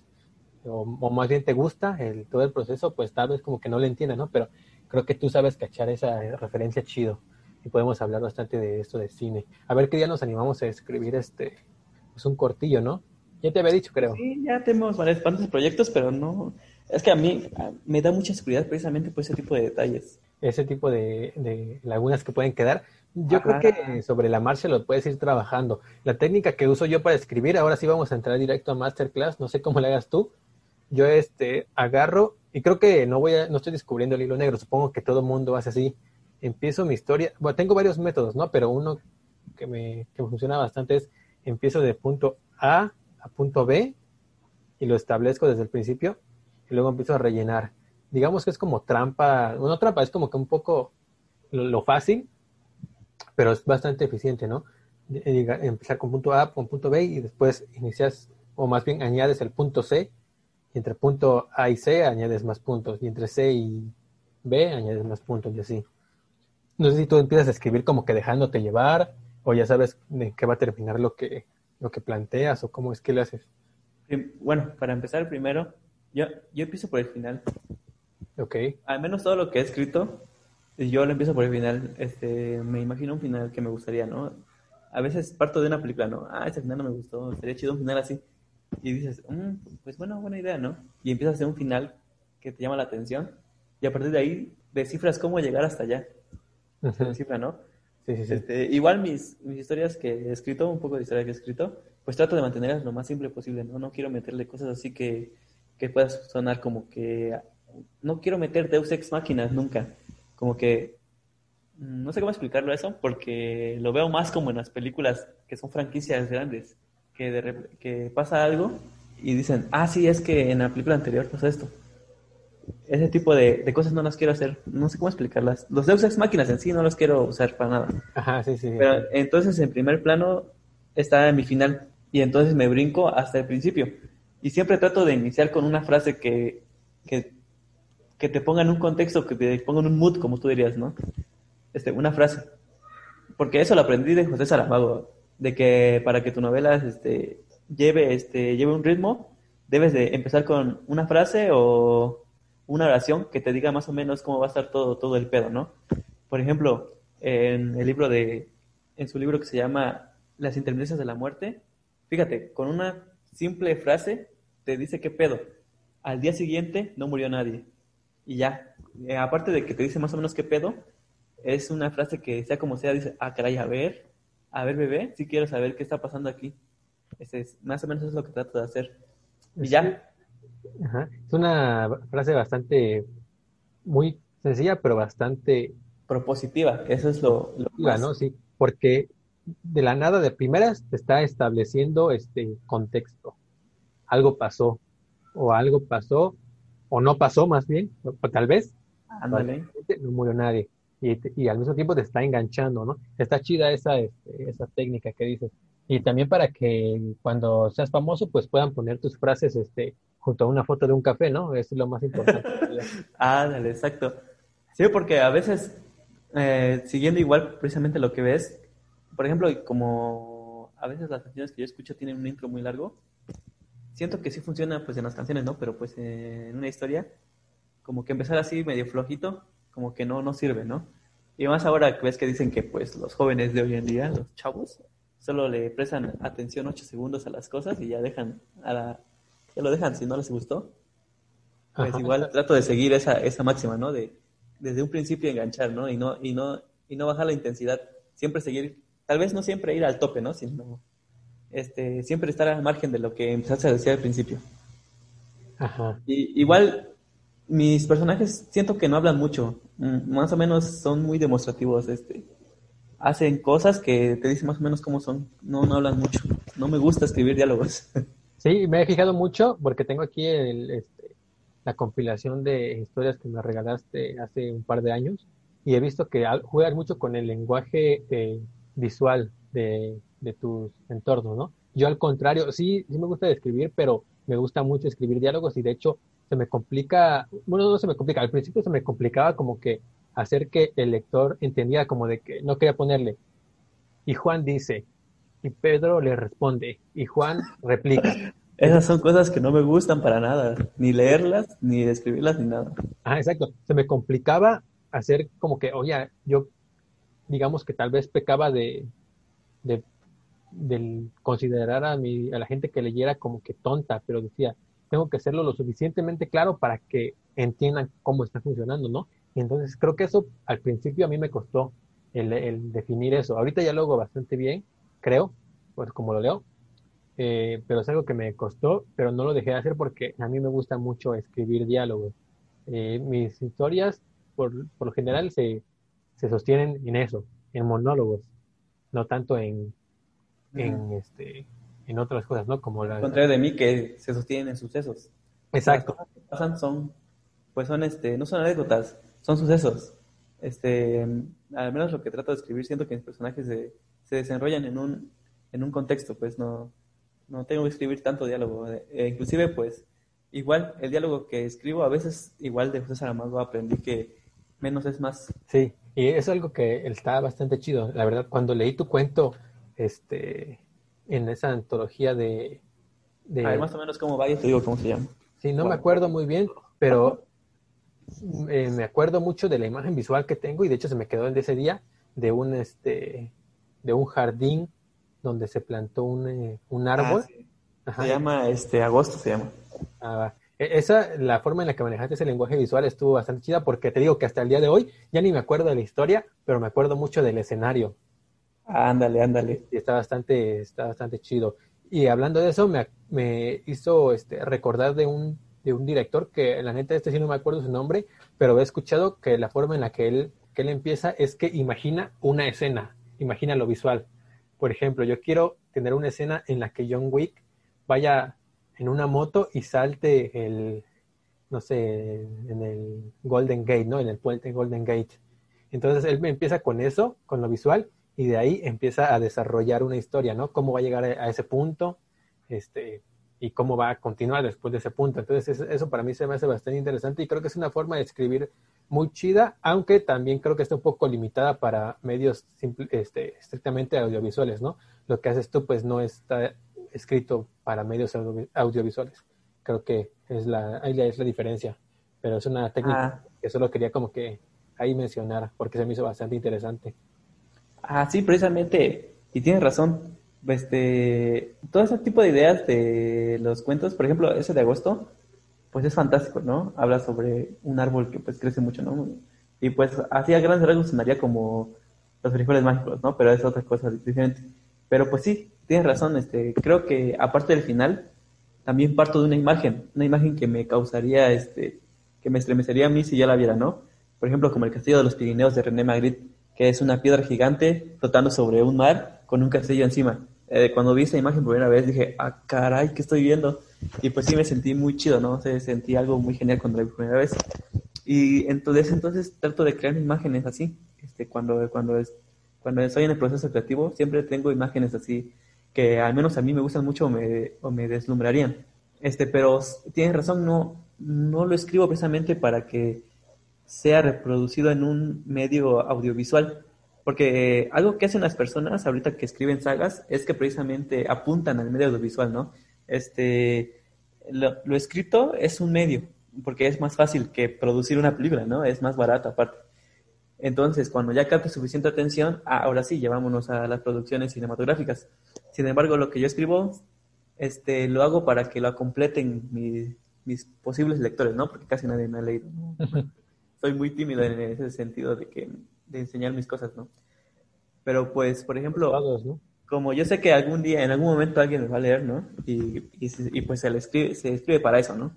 o, más bien te gusta el, todo el proceso, pues tal vez como que no le entiendes, ¿no? Pero creo que tú sabes cachar esa referencia chido y podemos hablar bastante de esto de cine. A ver qué día nos animamos a escribir este, pues un cortillo, ¿no? Ya te había dicho, creo. Sí, ya tenemos varios proyectos, pero no, es que a mí me da mucha seguridad precisamente por ese tipo de detalles. Ese tipo de, de lagunas que pueden quedar. Yo creo que sobre la marcha lo puedes ir trabajando. La técnica que uso yo para escribir, ahora sí vamos a entrar directo a Masterclass, no sé cómo le hagas tú, yo este agarro y creo que no voy a, no estoy descubriendo el hilo negro, supongo que todo mundo hace así. Empiezo mi historia, bueno, tengo varios métodos, ¿no? Pero uno que me, que funciona bastante es empiezo de punto A a punto B y lo establezco desde el principio y luego empiezo a rellenar. Digamos que es como trampa, no trampa, es como que un poco lo, fácil, pero es bastante eficiente, ¿no? Empezar con punto A, con punto B y después inicias, o más bien añades el punto C, entre punto A y C añades más puntos, y entre C y B añades más puntos y así. No sé si tú empiezas a escribir como que dejándote llevar, o ya sabes de qué va a terminar lo que, lo que planteas, o cómo es que le haces. Bueno, para empezar primero, yo, yo empiezo por el final. Ok. Al menos todo lo que he escrito, yo lo empiezo por el final. Este, me imagino un final que me gustaría, ¿no? A veces parto de una película, ¿no? Ah, ese final no me gustó, sería chido un final así. Y dices, mm, pues bueno, buena idea, ¿no? Y empiezas a hacer un final que te llama la atención. Y a partir de ahí descifras cómo llegar hasta allá. Descifra, ¿no? Sí, sí, sí. Este, igual mis, mis historias que he escrito, un poco de historia que he escrito, pues trato de mantenerlas lo más simple posible, ¿no? No quiero meterle cosas así que, que puedas sonar como que... No quiero meter Deus Ex Máquinas nunca. Como que... Mm, no sé cómo explicarlo eso, porque lo veo más como en las películas que son franquicias grandes, que, de, que pasa algo y dicen, ah, sí, es que en la película anterior pasó esto. Ese tipo de, de, cosas no las quiero hacer, no sé cómo explicarlas. Los Deus Ex Máquinas en sí no los quiero usar para nada. Ajá, sí, sí. Pero entonces en primer plano está mi final y entonces me brinco hasta el principio. Y siempre trato de iniciar con una frase que, que, que te ponga en un contexto, que te ponga en un mood, como tú dirías, ¿no? Este, una frase. Porque eso lo aprendí de José Saramago, de que para que tu novela este, lleve, este, lleve un ritmo, debes de empezar con una frase o una oración que te diga más o menos cómo va a estar todo, todo el pedo, ¿no? Por ejemplo, en el libro de, en su libro que se llama Las intermitencias de la muerte, Fíjate, con una simple frase te dice qué pedo. Al día siguiente no murió nadie. Y ya. Eh, aparte de que te dice más o menos qué pedo, es una frase que sea como sea, dice, ah, caray, a ver, a ver, bebé, sí quiero saber qué está pasando aquí. Ese es, más o menos es lo que trato de hacer. Y ya. Es una frase bastante, muy sencilla, pero bastante... Propositiva, eso es lo... lo más... ¿no? Sí, porque de la nada de primeras te está estableciendo este contexto. Algo pasó, o algo pasó, o no pasó más bien, o, tal vez. No murió nadie. Y, y, al mismo tiempo te está enganchando, ¿no? Está chida esa, este, esa técnica que dices. Y también para que cuando seas famoso, pues puedan poner tus frases este, junto a una foto de un café, ¿no? Eso es lo más importante. ah, dale, exacto. Sí, porque a veces, eh, siguiendo igual precisamente lo que ves, por ejemplo, como a veces las canciones que yo escucho tienen un intro muy largo, siento que sí funciona pues en las canciones, ¿no? Pero pues en una historia, como que empezar así medio flojito, como que no, no sirve, ¿no? Y más ahora ves que dicen que pues los jóvenes de hoy en día, los chavos, solo le prestan atención ocho segundos a las cosas y ya dejan a la, ya lo dejan si no les gustó. Pues igual trato de seguir esa, esa máxima, ¿no? De desde un principio enganchar, ¿no? Y no, y no, y no bajar la intensidad. Siempre seguir tal vez no siempre ir al tope, ¿no? Sino este, siempre estar al margen de lo que empezaste a decir al principio. Ajá. Y, igual, mis personajes siento que no hablan mucho, mm, más o menos son muy demostrativos, este, hacen cosas que te dicen más o menos cómo son, no, no hablan mucho, no me gusta escribir diálogos. Sí, me he fijado mucho porque tengo aquí el, este, la compilación de historias que me regalaste hace un par de años y he visto que juegas mucho con el lenguaje eh, visual de, tus entornos, ¿no? Yo al contrario, sí, sí me gusta escribir, pero me gusta mucho escribir diálogos y de hecho se me complica, bueno, no se me complica, al principio se me complicaba como que hacer que el lector entendiera como de que no quería ponerle, y Juan dice, y Pedro le responde, y Juan replica. Esas son cosas que no me gustan para nada, ni leerlas, ni escribirlas, ni nada. Ah, exacto. Se me complicaba hacer como que, oye, yo digamos que tal vez pecaba de, de, considerar a, mi, a la gente que leyera como que tonta, pero decía, tengo que hacerlo lo suficientemente claro para que entiendan cómo está funcionando, ¿no? Y entonces creo que eso al principio a mí me costó el, definir eso. Ahorita ya lo hago bastante bien, creo, pues como lo leo, eh, pero es algo que me costó, pero no lo dejé de hacer porque a mí me gusta mucho escribir diálogos. Eh, mis historias, por, por lo general, se, se sostienen en eso, en monólogos, no tanto en, en, este, en otras cosas, ¿no? Como la... Al contrario de mí, que se sostienen en sucesos. Exacto. Las cosas que pasan son, pues son, este, no son anécdotas, son sucesos. Este, al menos lo que trato de escribir, siento que mis personajes se, se desenrollan en un, en un contexto, pues no, no tengo que escribir tanto diálogo. Eh, inclusive, pues, igual, el diálogo que escribo, a veces, igual de José Saramago aprendí que menos es más. Sí, y es algo que está bastante chido. La verdad, cuando leí tu cuento, este, en esa antología de... de... A ver, más o menos cómo va y te digo cómo se llama. Sí, no me acuerdo muy bien, pero eh, me acuerdo mucho de la imagen visual que tengo y de hecho se me quedó de ese día de un, este, de un jardín donde se plantó un, eh, un árbol. Ah, sí. Se llama, este, agosto se llama. Ah, va. E- Esa, la forma en la que manejaste ese lenguaje visual estuvo bastante chida porque te digo que hasta el día de hoy ya ni me acuerdo de la historia, pero me acuerdo mucho del escenario. Ándale, ándale. Y está bastante, está bastante chido. Y hablando de eso, me, me hizo este, recordar de un, de un director que la neta este sí no me acuerdo su nombre, pero he escuchado que la forma en la que él, que él empieza es que imagina una escena, imagina lo visual. Por ejemplo, yo quiero tener una escena en la que John Wick vaya en una moto y salte el, no sé, en el Golden Gate, ¿no? En el puente Golden Gate. Entonces él me empieza con eso, con lo visual, y de ahí empieza a desarrollar una historia, ¿no? Cómo va a llegar a ese punto, este, y cómo va a continuar después de ese punto. Entonces eso, para mí se me hace bastante interesante y creo que es una forma de escribir muy chida, aunque también creo que está un poco limitada para medios simple, este, estrictamente audiovisuales, ¿no? Lo que haces tú pues no está escrito para medios audio- audiovisuales. Creo que es la, ahí es la diferencia, pero es una técnica Ah. que solo quería como que ahí mencionar porque se me hizo bastante interesante. Ah, sí, precisamente, y tienes razón. Este, todo ese tipo de ideas de los cuentos, por ejemplo, ese de agosto, pues es fantástico, ¿no? Habla sobre un árbol que pues crece mucho, ¿no? Y pues así a grandes rasgos sonaría como los frijoles mágicos, ¿no? Pero es otra cosa diferente. Pero pues sí, tienes razón, este, creo que aparte del final, también parto de una imagen, una imagen que me causaría, este, que me estremecería a mí si ya la viera, ¿no? Por ejemplo, como el castillo de los Pirineos de René Magritte, que es una piedra gigante flotando sobre un mar con un castillo encima. Eh, cuando vi esa imagen por primera vez dije, ah, caray, ¿qué estoy viendo? Y pues sí me sentí muy chido, ¿no? O sentí algo muy genial cuando la vi por primera vez. Y entonces, entonces trato de crear imágenes así. Este, cuando, cuando, es, cuando estoy en el proceso creativo, siempre tengo imágenes así que al menos a mí me gustan mucho o me, o me deslumbrarían. Este, pero tienes razón, no, no lo escribo precisamente para que sea reproducido en un medio audiovisual. Porque algo que hacen las personas ahorita que escriben sagas es que precisamente apuntan al medio audiovisual, ¿no? Este, lo, escrito es un medio, porque es más fácil que producir una película, ¿no? Es más barato aparte. Entonces, cuando ya capte suficiente atención, ah, ahora sí, llevámonos a las producciones cinematográficas. Sin embargo, lo que yo escribo, este, lo hago para que lo completen mi- mis posibles lectores, ¿no? Porque casi nadie me ha leído. ¿no? Soy muy tímido en ese sentido de que de enseñar mis cosas, ¿no? Pero pues, por ejemplo, ¿no? como yo sé que algún día, en algún momento alguien me va a leer, ¿no? Y, y, y, pues se, le escribe, se escribe para eso, ¿no?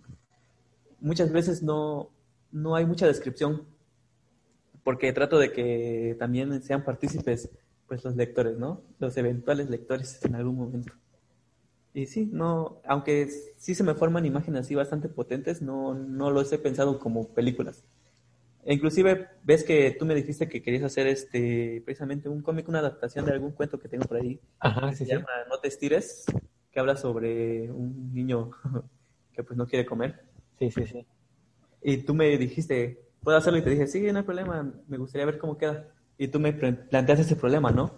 Muchas veces no, no hay mucha descripción, porque trato de que también sean partícipes, pues los lectores, ¿no? Los eventuales lectores en algún momento. Y sí, no, aunque sí se me forman imágenes así bastante potentes, no, no los he pensado como películas. Inclusive, ves que tú me dijiste que querías hacer este precisamente un cómic, una adaptación de algún cuento que tengo por ahí. Ajá, que sí, se sí. llama No te estires, que habla sobre un niño que pues no quiere comer. Sí, sí, sí. Y tú me dijiste, ¿puedo hacerlo? Y te dije, sí, no hay problema, me gustaría ver cómo queda. Y tú me planteaste ese problema, ¿no?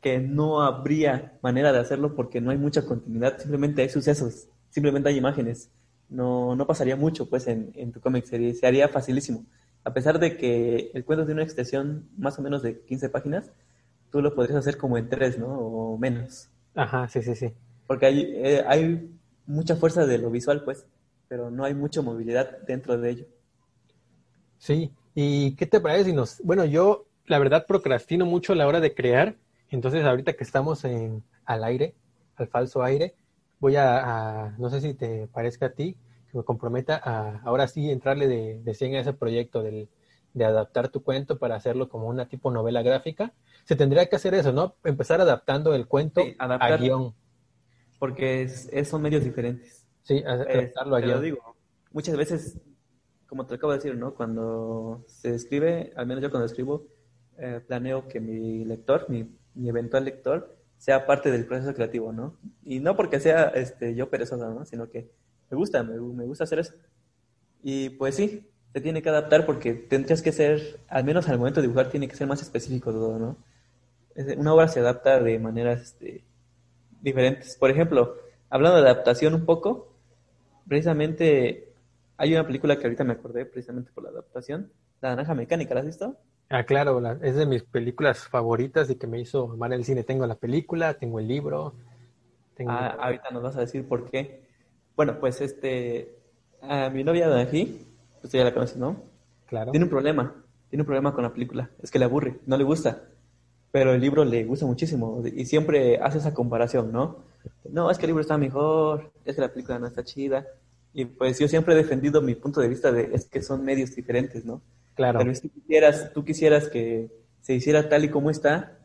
Que no habría manera de hacerlo porque no hay mucha continuidad, simplemente hay sucesos, simplemente hay imágenes. No, no pasaría mucho, pues, en, en tu cómic, sería, se haría facilísimo. A pesar de que el cuento tiene una extensión más o menos de 15 páginas, tú lo podrías hacer como en tres, ¿no? O menos. Ajá, sí, sí, sí. Porque hay, eh, hay mucha fuerza de lo visual, pues, pero no hay mucha movilidad dentro de ello. Sí, ¿y qué te parece si nos... Bueno, yo la verdad procrastino mucho a la hora de crear, entonces ahorita que estamos en, al aire, al falso aire, voy a, a- no sé si te parezca a ti, me comprometa a ahora sí entrarle de, de 100 a ese proyecto del, de adaptar tu cuento para hacerlo como una tipo novela gráfica, se tendría que hacer eso, ¿no? Empezar adaptando el cuento a guion. Porque es, son medios diferentes. Sí, adaptarlo a guion. digo, muchas veces, como te acabo de decir, ¿no? Cuando se escribe, al menos yo cuando escribo, eh, planeo que mi lector, mi, mi, eventual lector, sea parte del proceso creativo, ¿no? Y no porque sea este, yo perezoso, ¿no? Sino que me gusta, me, me gusta hacer eso. Y pues sí, se tiene que adaptar porque tendrías que ser, al menos al momento de dibujar, tiene que ser más específico todo, ¿no? Una obra se adapta de maneras este, diferentes. Por ejemplo, hablando de adaptación un poco, precisamente hay una película que ahorita me acordé precisamente por la adaptación, La Naranja Mecánica, ¿la has visto? Ah, claro, es de mis películas favoritas y que me hizo amar el cine. Tengo la película, tengo el libro. Ah, ahorita nos vas a decir por qué. Bueno, pues este, a mi novia Danaji usted ya la conoce, ¿no? Claro. Tiene un problema, tiene un problema con la película, es que le aburre, no le gusta, pero el libro le gusta muchísimo y siempre hace esa comparación, ¿no? No, es que el libro está mejor, es que la película no está chida. Y pues yo siempre he defendido mi punto de vista de es que son medios diferentes, ¿no? Claro. Pero tú quisieras, tú quisieras que se hiciera tal y como está,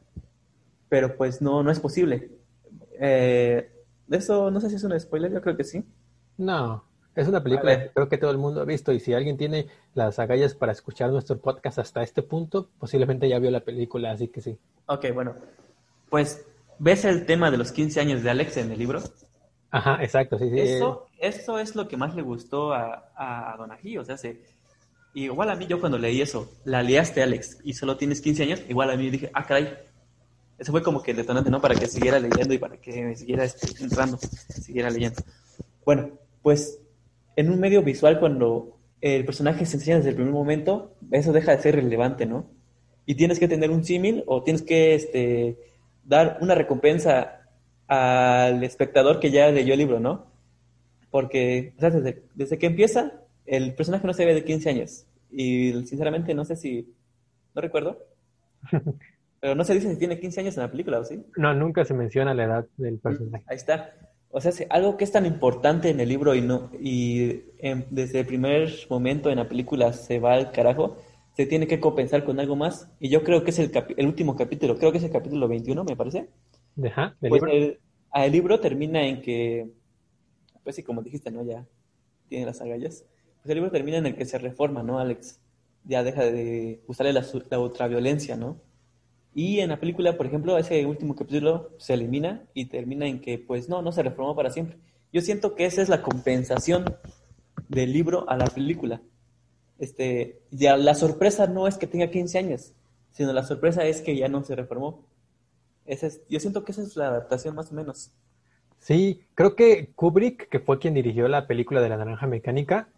pero pues no, no es posible. Eh, eso no sé si es un spoiler, yo creo que sí. No, es una película que creo que todo el mundo ha visto y si alguien tiene las agallas para escuchar nuestro podcast hasta este punto, posiblemente ya vio la película, así que sí. Ok, bueno. Pues, ¿ves el tema de los 15 años de Alex en el libro? Ajá, exacto, sí, sí. Eso, eso es lo que más le gustó a, a Donají, o sea, se, igual a mí yo cuando leí eso, la liaste Alex y solo tienes 15 años, igual a mí dije, ah, caray. Eso fue como que el detonante, ¿no? Para que siguiera leyendo y para que me siguiera este, entrando, siguiera leyendo. Bueno, pues en un medio visual cuando el personaje se enseña desde el primer momento, eso deja de ser relevante, ¿no? Y tienes que tener un símil o tienes que este, dar una recompensa al espectador que ya leyó el libro, ¿no? Porque desde, que empieza, el personaje no se ve de 15 años. Y sinceramente no sé si, no recuerdo, pero no se dice si tiene 15 años en la película, ¿o sí? No, nunca se menciona la edad del personaje. Ahí está. O sea, algo que es tan importante en el libro y no y desde el primer momento en la película se va al carajo, se tiene que compensar con algo más. Y yo creo que es el, el último capítulo, creo que es el capítulo 21, me parece. Ajá, pues libro? El, el, libro termina en que, pues sí, como dijiste, ¿no? Ya tiene las agallas. Pues el libro termina en el que se reforma, ¿no, Alex? Ya deja de usarle la, la ultraviolencia, ¿no? Y en la película, por ejemplo, ese último capítulo se elimina y termina en que, pues no, no se reformó para siempre. Yo siento que esa es la compensación del libro a la película. Este, ya la sorpresa no es que tenga 15 años, sino la sorpresa es que ya no se reformó. Ese es, yo siento que esa es la adaptación más o menos. Sí, creo que Kubrick, que fue quien dirigió la película de la naranja mecánica,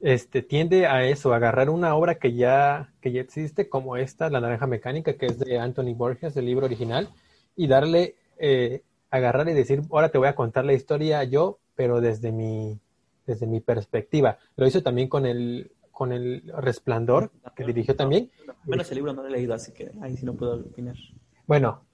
este, tiende a eso, a agarrar una obra que ya, que ya existe, como esta, La Naranja Mecánica, que es de Anthony Borges, el libro original, y darle, eh, agarrar y decir, ahora te voy a contar la historia yo, pero desde mi, desde mi perspectiva. Lo hizo también con el, con el Resplandor, que dirigió también. Menos el libro no lo he leído, así que ahí sí no puedo opinar. Bueno,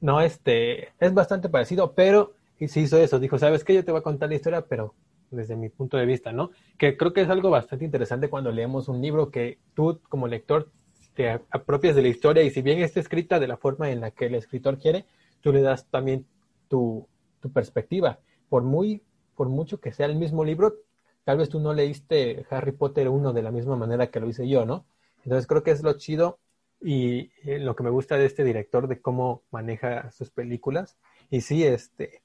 no, este, es bastante parecido, pero sí hizo eso, dijo, ¿sabes qué? Yo te voy a contar la historia, pero desde mi punto de vista, ¿no? Que creo que es algo bastante interesante cuando leemos un libro que tú como lector te apropias de la historia y si bien está escrita de la forma en la que el escritor quiere, tú le das también tu, tu perspectiva. Por muy, por mucho que sea el mismo libro, tal vez tú no leíste Harry Potter 1 de la misma manera que lo hice yo, ¿no? Entonces creo que es lo chido y eh, lo que me gusta de este director de cómo maneja sus películas. Y sí, este,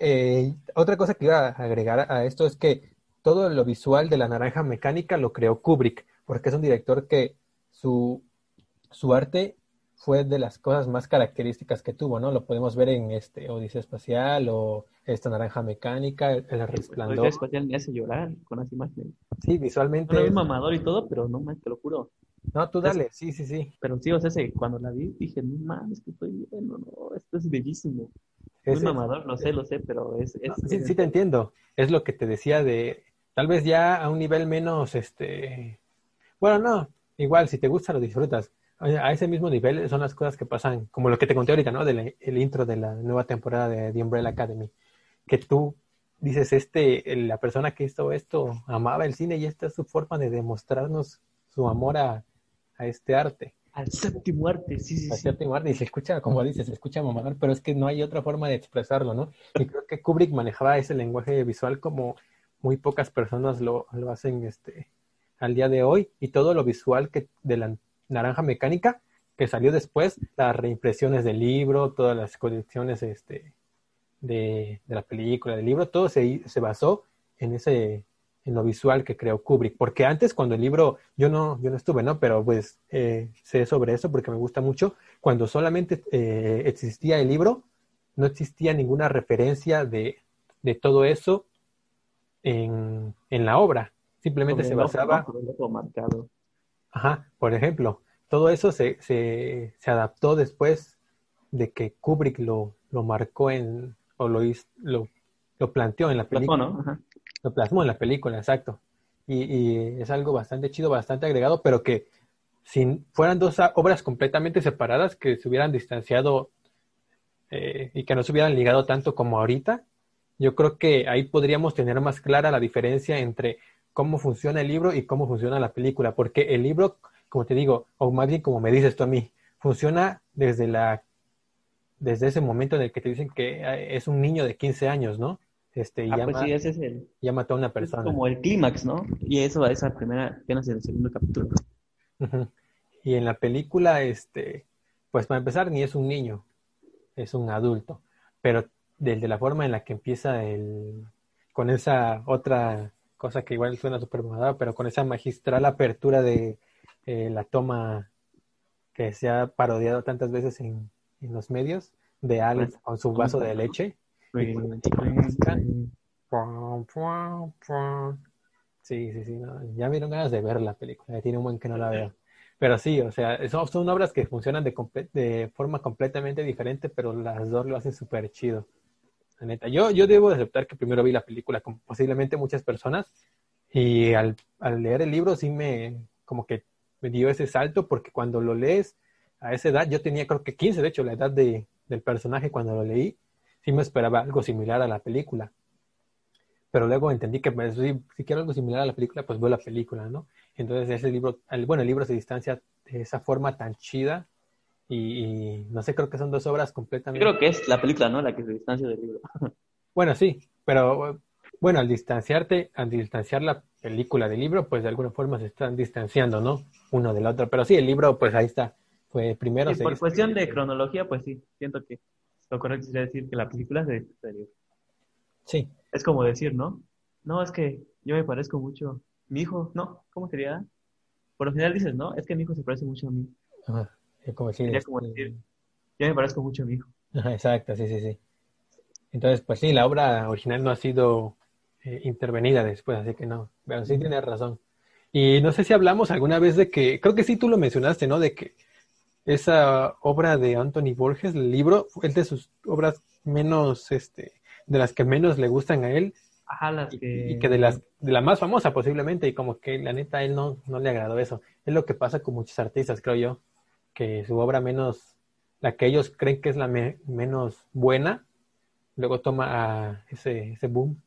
eh, otra cosa que iba a agregar a esto es que todo lo visual de la naranja mecánica lo creó Kubrick, porque es un director que su, su arte fue de las cosas más características que tuvo, ¿no? Lo podemos ver en este Odisea Espacial o esta naranja mecánica, el, resplandor. Odisea Espacial me hace llorar con las imágenes. Sí, visualmente. No es mamador y todo, pero no, te lo juro. No, tú dale, sí, sí, sí. Pero sí, o sea, cuando la vi dije, no mames, que estoy viendo, no, esto es bellísimo. Es Muy mamador, lo sé, lo sé, pero es... sí, sí te entiendo. Es lo que te decía de, tal vez ya a un nivel menos, este... Bueno, no, igual, si te gusta lo disfrutas. A ese mismo nivel son las cosas que pasan, como lo que te conté ahorita, ¿no? Del el intro de la nueva temporada de The Umbrella Academy. Que tú dices, este, la persona que hizo esto amaba el cine y esta es su forma de demostrarnos su amor a, a este arte. Al séptimo arte, sí, sí. Al sí. séptimo arte, y se escucha, como dices, se escucha mamador, pero es que no hay otra forma de expresarlo, ¿no? Y creo que Kubrick manejaba ese lenguaje visual como muy pocas personas lo, lo hacen este, al día de hoy, y todo lo visual que de la naranja mecánica que salió después, las reimpresiones del libro, todas las colecciones este, de, de la película, del libro, todo se, se basó en ese en lo visual que creó Kubrick, porque antes cuando el libro, yo no, yo no estuve, ¿no? Pero pues eh, sé sobre eso porque me gusta mucho, cuando solamente eh, existía el libro, no existía ninguna referencia de, de todo eso en, en, la obra, simplemente se basaba... Ajá, por ejemplo, todo eso se, se, se adaptó después de que Kubrick lo, lo marcó en, o lo, lo, lo planteó en la película. Plasmó, ¿no? Ajá. Lo plasmó en la película, exacto. Y, y, es algo bastante chido, bastante agregado, pero que si fueran dos obras completamente separadas, que se hubieran distanciado eh, y que no se hubieran ligado tanto como ahorita, yo creo que ahí podríamos tener más clara la diferencia entre cómo funciona el libro y cómo funciona la película, porque el libro, como te digo, o más bien como me dices tú a mí, funciona desde la desde ese momento en el que te dicen que es un niño de 15 años, ¿no? Este, y Ah, ya, pues sí, ese es el... ya mató a una Es persona. como el clímax, ¿no? Y eso va a esa primera, apenas en el segundo capítulo. Y en la película, este, pues para empezar, ni es un niño, es un adulto. Pero desde la forma en la que empieza el, con esa otra cosa que igual suena súper pero con esa magistral apertura de eh, la toma que se ha parodiado tantas veces en, en los medios, de Alex con su vaso de leche. Sí, sí, sí, ya me dieron ganas de ver la película, tiene un buen que no la veo. Pero sí, o sea, son, obras que funcionan de, forma completamente diferente, pero las dos lo hacen súper chido. La neta, yo, yo debo de aceptar que primero vi la película, como posiblemente muchas personas, y al, al leer el libro sí me, como que me dio ese salto, porque cuando lo lees a esa edad, yo tenía creo que 15, de hecho, la edad de, del personaje cuando lo leí, sí me esperaba algo similar a la película. Pero luego entendí que pues, si, si quiero algo similar a la película, pues veo la película, ¿no? Entonces ese libro, el, bueno, el libro se distancia de esa forma tan chida y, y no sé, creo que son dos obras completamente... creo que es la película, ¿no? La que se distancia del libro. Bueno, sí, pero bueno, al distanciarte, al distanciar la película del libro, pues de alguna forma se están distanciando, ¿no? Uno del otro. Pero sí, el libro, pues ahí está. Fue primero. Se por cuestión de cronología, pues sí, siento que lo correcto sería decir que la película se distancia del libro. Sí, Es como decir, ¿no? No, es que yo me parezco mucho. Mi hijo, ¿no? ¿Cómo sería? Por lo general dices, ¿no? Es que mi hijo se parece mucho a mí. ajá. Es como decir, Sería como este, decir, yo me parezco mucho a mi hijo. Ajá, exacto, sí, sí, sí. Entonces, pues sí, la obra original no ha sido eh, intervenida después, así que no, pero sí tienes razón. Y no sé si hablamos alguna vez de que, creo que sí tú lo mencionaste, ¿no? De que esa obra de Anthony Borges, el libro, es de sus obras menos, este, de las que menos le gustan a él Ajá, las y, que... y que de las de la más famosa posiblemente, y como que la neta a él no, no le agradó eso. Es lo que pasa con muchos artistas, creo yo, que su obra menos, la que ellos creen que es la me- menos buena, luego toma a ese, ese boom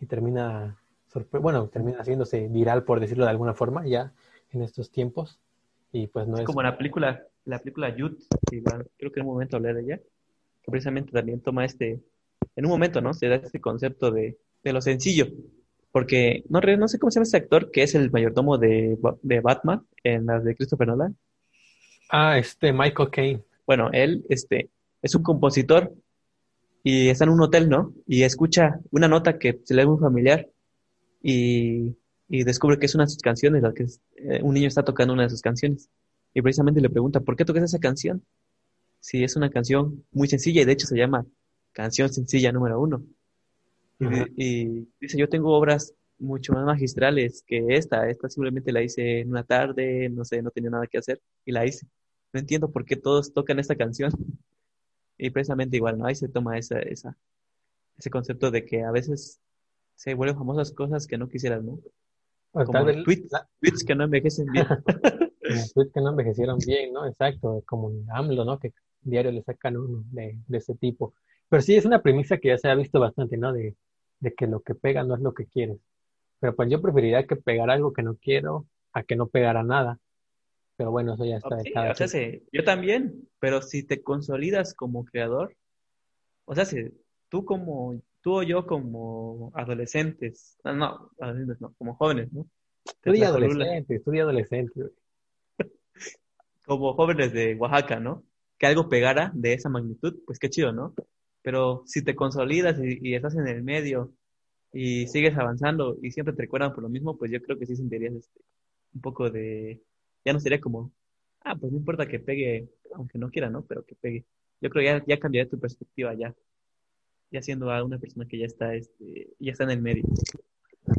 y termina, bueno, termina haciéndose viral, por decirlo de alguna forma, ya en estos tiempos. Y pues no Es es... como la película, la película Youth, que creo que en un momento hablé de ella, que precisamente también toma este, en un momento, ¿no? Se da este concepto de, de lo sencillo, porque no, no sé cómo se llama este actor, que es el mayordomo de, de Batman en las de Christopher Nolan. Ah, este Michael Caine. Bueno, él, este, es un compositor y está en un hotel, ¿no? Y escucha una nota que se le da un familiar y, y descubre que es una de sus canciones, la que es- eh, un niño está tocando una de sus canciones. Y precisamente le pregunta, ¿por qué tocas esa canción? Si es una canción muy sencilla y de hecho se llama Canción Sencilla número uno. Y, dice, yo tengo obras mucho más magistrales que esta. Esta simplemente la hice en una tarde, no sé, no tenía nada que hacer y la hice. No entiendo por qué todos tocan esta canción. Y precisamente igual, ¿no? Ahí se toma esa, esa, ese concepto de que a veces se vuelven famosas cosas que no quisieras, ¿no? O Como tal vez tweets, la- tweets que no envejecen bien. tweets que no envejecieron bien, ¿no? Exacto, como AMLO, ¿no? Que diario le sacan uno de, de ese tipo. Pero sí es una premisa que ya se ha visto bastante, ¿no? De, de que lo que pega no es lo que quieres. Pero pues yo preferiría que pegara algo que no quiero a que no pegara nada. Pero bueno, eso ya está. Oh, sí, o sea, sí, yo también, pero si te consolidas como creador, o sea, si tú como, tú o yo como adolescentes, no, no, adolescentes no, como jóvenes, ¿no? Tú adolescente, tú adolescente. Como jóvenes de Oaxaca, ¿no? Que algo pegara de esa magnitud, pues qué chido, ¿no? Pero si te consolidas y, estás en el medio y sigues avanzando y siempre te recuerdan por lo mismo, pues yo creo que sí sentirías este, un poco de, ya no sería como, ah, pues no importa que pegue, aunque no quiera, ¿no? Pero que pegue. Yo creo que ya, ya cambiaría tu perspectiva ya, ya siendo una persona que ya está, este, ya está en el medio.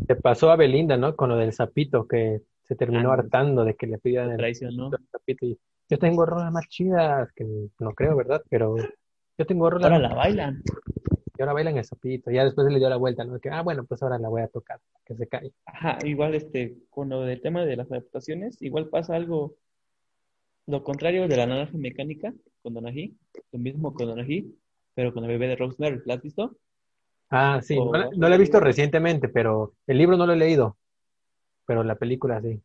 Te pasó a Belinda, ¿no? Con lo del sapito, que se terminó hartando de que le pidan el, sapito. Y yo tengo rolas más chidas, que no creo, ¿verdad? Pero yo tengo rolas. Ahora la bailan. Y ahora bailan el sapito. Ya después le dio la vuelta, ¿no? Que, ah, bueno, pues ahora la voy a tocar, que se cae. Ajá, igual este, con lo del tema de las adaptaciones, igual pasa algo, lo contrario de la naranja mecánica con Donají, lo mismo con Donají, pero con el bebé de Rosemary, ¿la has visto? Ah, sí, no, la, he visto recientemente, pero el libro no lo he leído, pero la película sí.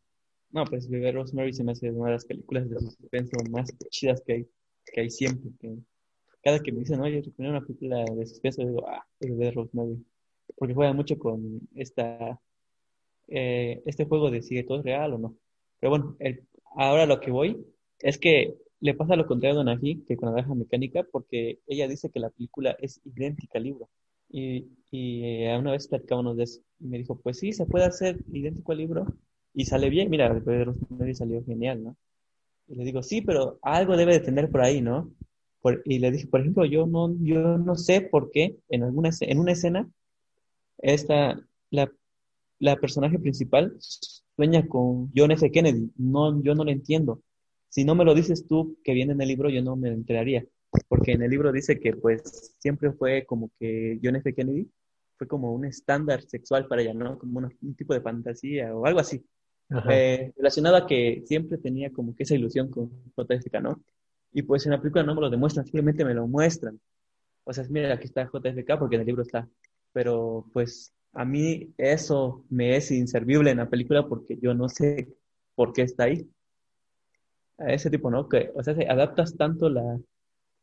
No, pues Bebé Rosemary se me hace una de las películas de suspenso más chidas que hay, que hay siempre. cada que me dicen, oye, recomiendo una película de suspenso, digo, ah, Bebé Rosemary. Porque juega mucho con esta, eh, este juego de si todo es real o no. Pero bueno, el, ahora lo que voy es que le pasa lo contrario a Donají que con la naranja mecánica, porque ella dice que la película es idéntica al libro. Y, y eh, una vez platicábamos de eso. Y me dijo, pues sí, se puede hacer idéntico al libro y sale bien. Mira, el de Rosemary salió genial, ¿no? Y le digo, sí, pero algo debe de tener por ahí, ¿no? y le dije, por ejemplo, yo no, yo no sé por qué en, alguna, en una escena esta, la, la personaje principal sueña con John F. Kennedy. No, yo no lo entiendo. Si no me lo dices tú que viene en el libro, yo no me enteraría. Porque en el libro dice que pues siempre fue como que John F. Kennedy fue como un estándar sexual para ella, ¿no? Como un tipo de fantasía o algo así. Eh, relacionado a que siempre tenía como que esa ilusión con JFK, ¿no? Y pues en la película no me lo demuestran, simplemente me lo muestran. O sea, mira, aquí está JFK porque en el libro está. Pero pues a mí eso me es inservible en la película porque yo no sé por qué está ahí a ese tipo, ¿no? Que, o sea, adaptas tanto la,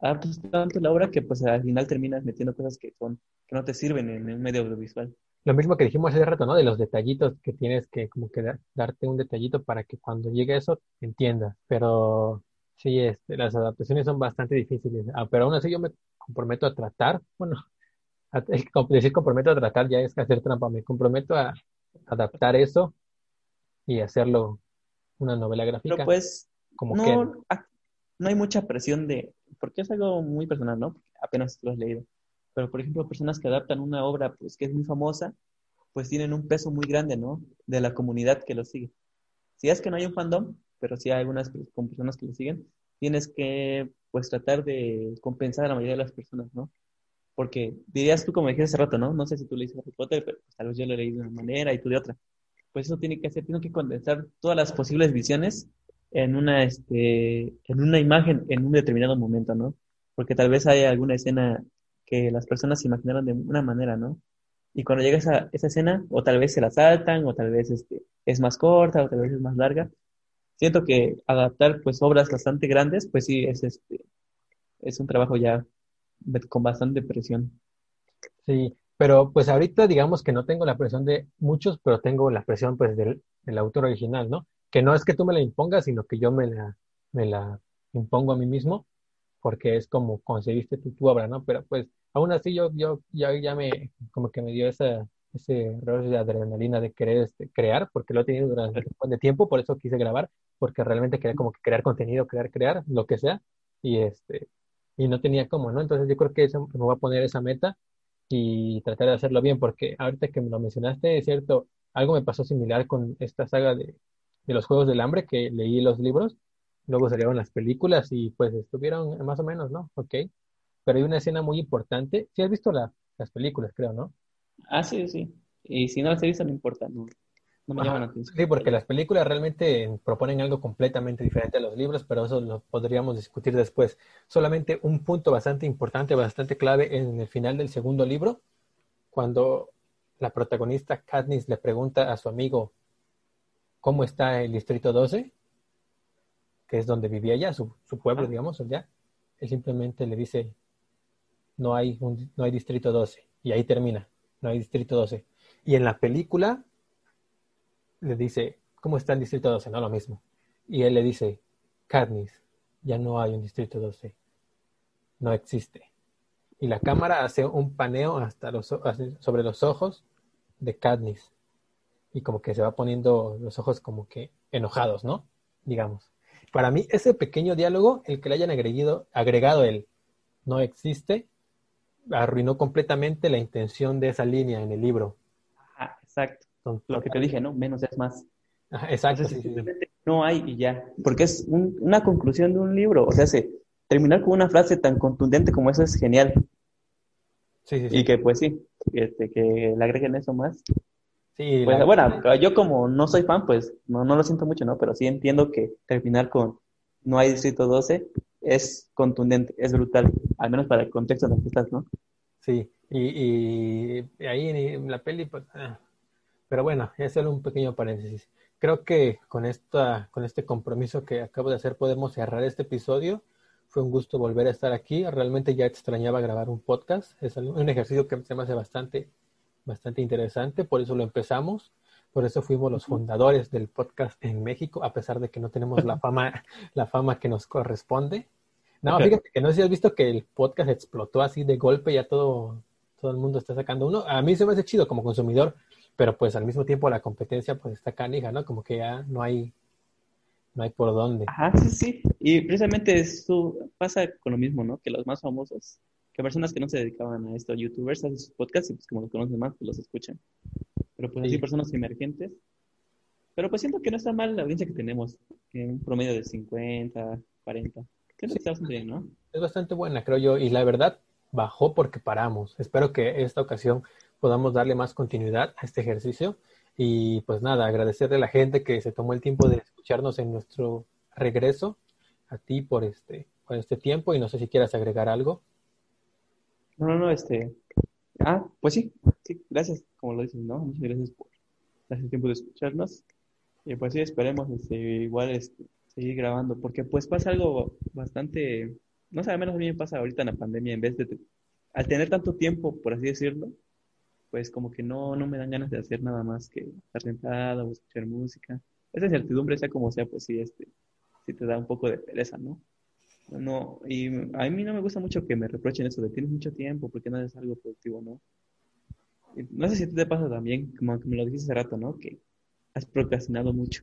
adaptas tanto la obra que pues al final terminas metiendo cosas que son, que no te sirven en el medio audiovisual. Lo mismo que dijimos hace rato, ¿no? De los detallitos que tienes que como que darte un detallito para que cuando llegue eso entiendas. Pero sí, este, las adaptaciones son bastante difíciles. Ah, pero aún así yo me comprometo a tratar, bueno, decir comprometo a tratar ya es hacer trampa. Me comprometo a adaptar eso y hacerlo una novela gráfica. Pero pues no, no hay mucha presión de, porque es algo muy personal, ¿no? Apenas lo has leído. Pero, por ejemplo, personas que adaptan una obra pues, que es muy famosa, pues tienen un peso muy grande, ¿no? De la comunidad que lo sigue. Si es que no hay un fandom, pero sí hay algunas con personas que lo siguen, tienes que, pues, tratar de compensar a la mayoría de las personas, ¿no? Porque dirías tú, como dijiste hace rato, ¿no? No sé si tú leíste Harry Potter, pero pues, tal vez yo lo leí de una manera y tú de otra. Pues eso tiene que hacer, tiene que condensar todas las posibles visiones en una, este, en una imagen en un determinado momento, ¿no? Porque tal vez hay alguna escena que las personas se imaginaron de una manera, ¿no? Y cuando llega esa, esa escena, o tal vez se la saltan, o tal vez este, es más corta, o tal vez es más larga. Siento que adaptar pues obras bastante grandes, pues sí, es, este, es un trabajo ya con bastante presión. Sí, pero pues ahorita digamos que no tengo la presión de muchos, pero tengo la presión pues del, del autor original, ¿no? Que no es que tú me la impongas, sino que yo me la, me la impongo a mí mismo, porque es como concebiste tu, tu obra, ¿no? Pero pues aún así yo, yo ya, ya me, como que me dio esa, ese error de adrenalina de querer este, crear, porque lo he tenido durante un montón de tiempo, por eso quise grabar, porque realmente quería como que crear contenido, crear, crear, lo que sea, y este, y no tenía cómo, ¿no? Entonces yo creo que eso, me voy a poner esa meta y tratar de hacerlo bien, porque ahorita que me lo mencionaste, es cierto, algo me pasó similar con esta saga de, de los Juegos del Hambre, que leí los libros, luego salieron las películas y pues estuvieron más o menos, ¿no? Ok. Pero hay una escena muy importante. Si has visto las películas, creo, ¿no? Ah, sí, sí. Y si no las he visto, no importa, no, me llaman la atención. Sí, porque las películas realmente proponen algo completamente diferente a los libros, pero eso lo podríamos discutir después. Solamente un punto bastante importante, bastante clave en el final del segundo libro, cuando la protagonista Katniss le pregunta a su amigo cómo está el Distrito 12, que es donde vivía ya, su, su pueblo, digamos, allá, él simplemente le dice, no hay, un, no hay distrito 12, y ahí termina, no hay distrito 12. Y en la película le dice, ¿cómo está el distrito 12? No lo mismo. Y él le dice, Katniss, ya no hay un distrito 12, no existe. Y la cámara hace un paneo hasta los, sobre los ojos de Katniss. Y como que se va poniendo los ojos como que enojados, ¿no? Digamos. Para mí, ese pequeño diálogo, el que le hayan agregado, agregado el no existe, arruinó completamente la intención de esa línea en el libro. Ajá, exacto. Lo que te dije, ¿no? Menos es más. exacto. No hay y ya. Porque es una conclusión de un libro. O sea, se, terminar con una frase tan contundente como esa es genial. Sí, sí, sí. Y que pues sí, este, que le agreguen eso más. Sí, pues, bueno, yo como no soy fan, pues no, no lo siento mucho, ¿no? Pero sí entiendo que terminar con no hay distrito 12 es contundente, es brutal, al menos para el contexto en el que estás, ¿no? Sí, y, y ahí en la peli, pues, ah. pero bueno, es solo un pequeño paréntesis. Creo que con, esta, con este compromiso que acabo de hacer podemos cerrar este episodio. Fue un gusto volver a estar aquí. Realmente ya extrañaba grabar un podcast. Es un ejercicio que se me hace bastante, bastante interesante. Por eso lo empezamos. Por eso fuimos los fundadores del podcast en México, a pesar de que no tenemos la fama, la fama que nos corresponde. No, fíjate que no sé si has visto que el podcast explotó así de golpe, ya todo, todo el mundo está sacando uno. A mí se me hace chido como consumidor, pero pues al mismo tiempo la competencia pues está canija, ¿no? Como que ya no hay, no hay por dónde. Ajá, sí, sí. Y precisamente eso pasa con lo mismo, ¿no? Que los más famosos, que personas que no se dedicaban a esto, youtubers, hacen sus podcasts y pues como los conocen más, pues los escuchan pero pues así personas emergentes. Pero pues siento que no está mal la audiencia que tenemos, que un promedio de 50, 40. Que está bastante bien, ¿no? Es bastante buena, creo yo, y la verdad bajó porque paramos. Espero que esta ocasión podamos darle más continuidad a este ejercicio y pues nada, agradecerle a la gente que se tomó el tiempo de escucharnos en nuestro regreso, a ti por este, por este tiempo y no sé si quieras agregar algo. No, no, este, Ah, pues sí, sí, gracias, como lo dices, ¿no? Muchas gracias por darse el tiempo de escucharnos. Y pues sí, esperemos este, igual este, seguir grabando, porque pues pasa algo bastante, no sé, al menos a mí me pasa ahorita en la pandemia, en vez de, al tener tanto tiempo, por así decirlo, pues como que no, no me dan ganas de hacer nada más que estar sentado o escuchar música. Esa incertidumbre, sea como sea, pues sí, este, sí te da un poco de pereza, ¿no? No, y a mí no me gusta mucho que me reprochen eso de tienes mucho tiempo, porque no es algo productivo, ¿no? no sé si te pasa también, como que me lo dijiste hace rato, ¿no? Que has procrastinado mucho.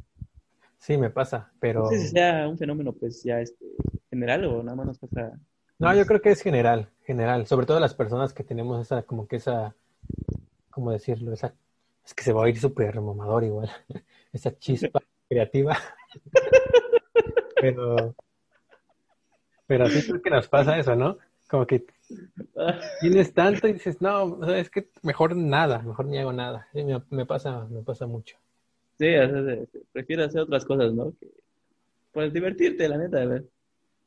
Sí, me pasa, pero... No sé si sea un fenómeno, pues, ya este, general o nada más nos pasa... No, yo creo que es general, general. Sobre todo las personas que tenemos esa, como que esa, ¿cómo decirlo? Esa, es que se va a ir súper mamador igual. esa chispa creativa. pero pero sí creo que nos pasa eso, ¿no? Como que tienes tanto y dices, no, es que mejor nada, mejor ni hago nada. me, pasa, me pasa mucho. Sí, prefiero hacer otras cosas, ¿no? Que, pues divertirte, la neta, ver.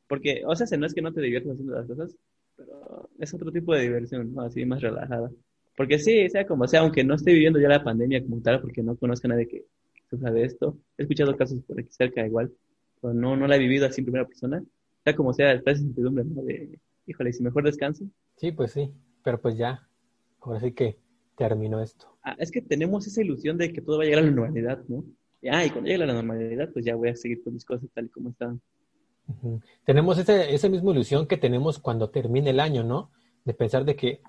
Porque, o sea, no es que no te diviertas haciendo las cosas, pero es otro tipo de diversión, ¿no? Así más relajada. Porque sí, sea como sea, aunque no esté viviendo ya la pandemia como tal, porque no conozco a nadie que sufra de esto, he escuchado casos por aquí cerca igual, pero no, no la he vivido así en primera persona, sea como sea, está esa incertidumbre, ¿no? De, híjole, si mejor descanso. Sí, pues sí, pero pues ya, ahora sí que terminó esto. Ah, es que tenemos esa ilusión de que todo va a llegar a la normalidad, ¿no? Ah, y cuando llegue a la normalidad, pues ya voy a seguir con mis cosas tal y como están. Tenemos ese, esa misma ilusión que tenemos cuando termine el año, ¿no? De pensar de que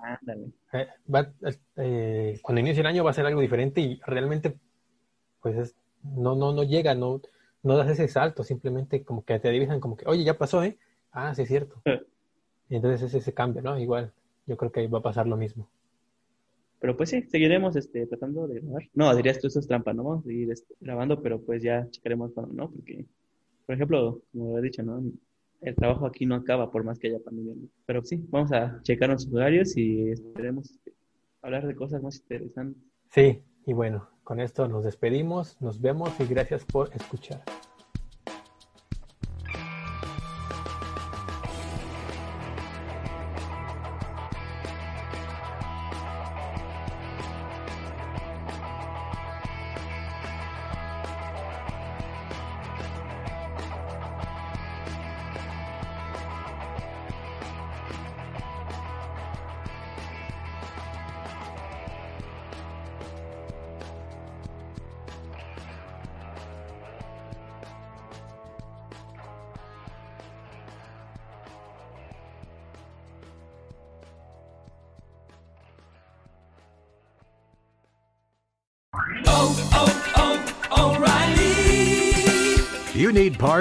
eh, va, eh, cuando inicie el año va a ser algo diferente y realmente, pues no, no, no llega, no, no das ese salto, simplemente como que te divisan como que, oye, ya pasó, ¿eh? Ah, sí es cierto. Y entonces es ese cambio, ¿no? Igual, yo creo que va a pasar lo mismo. Pero pues sí, seguiremos este, tratando de grabar. No, dirías tú, eso es trampa, ¿no? Vamos a seguir este, grabando, pero pues ya checaremos cuando, ¿no? Porque, por ejemplo, como he dicho, ¿no? El trabajo aquí no acaba por más que haya pandemia. Pero sí, vamos a checar nuestros horarios y esperemos este, hablar de cosas más interesantes. Sí, y bueno, con esto nos despedimos, nos vemos y gracias por escuchar.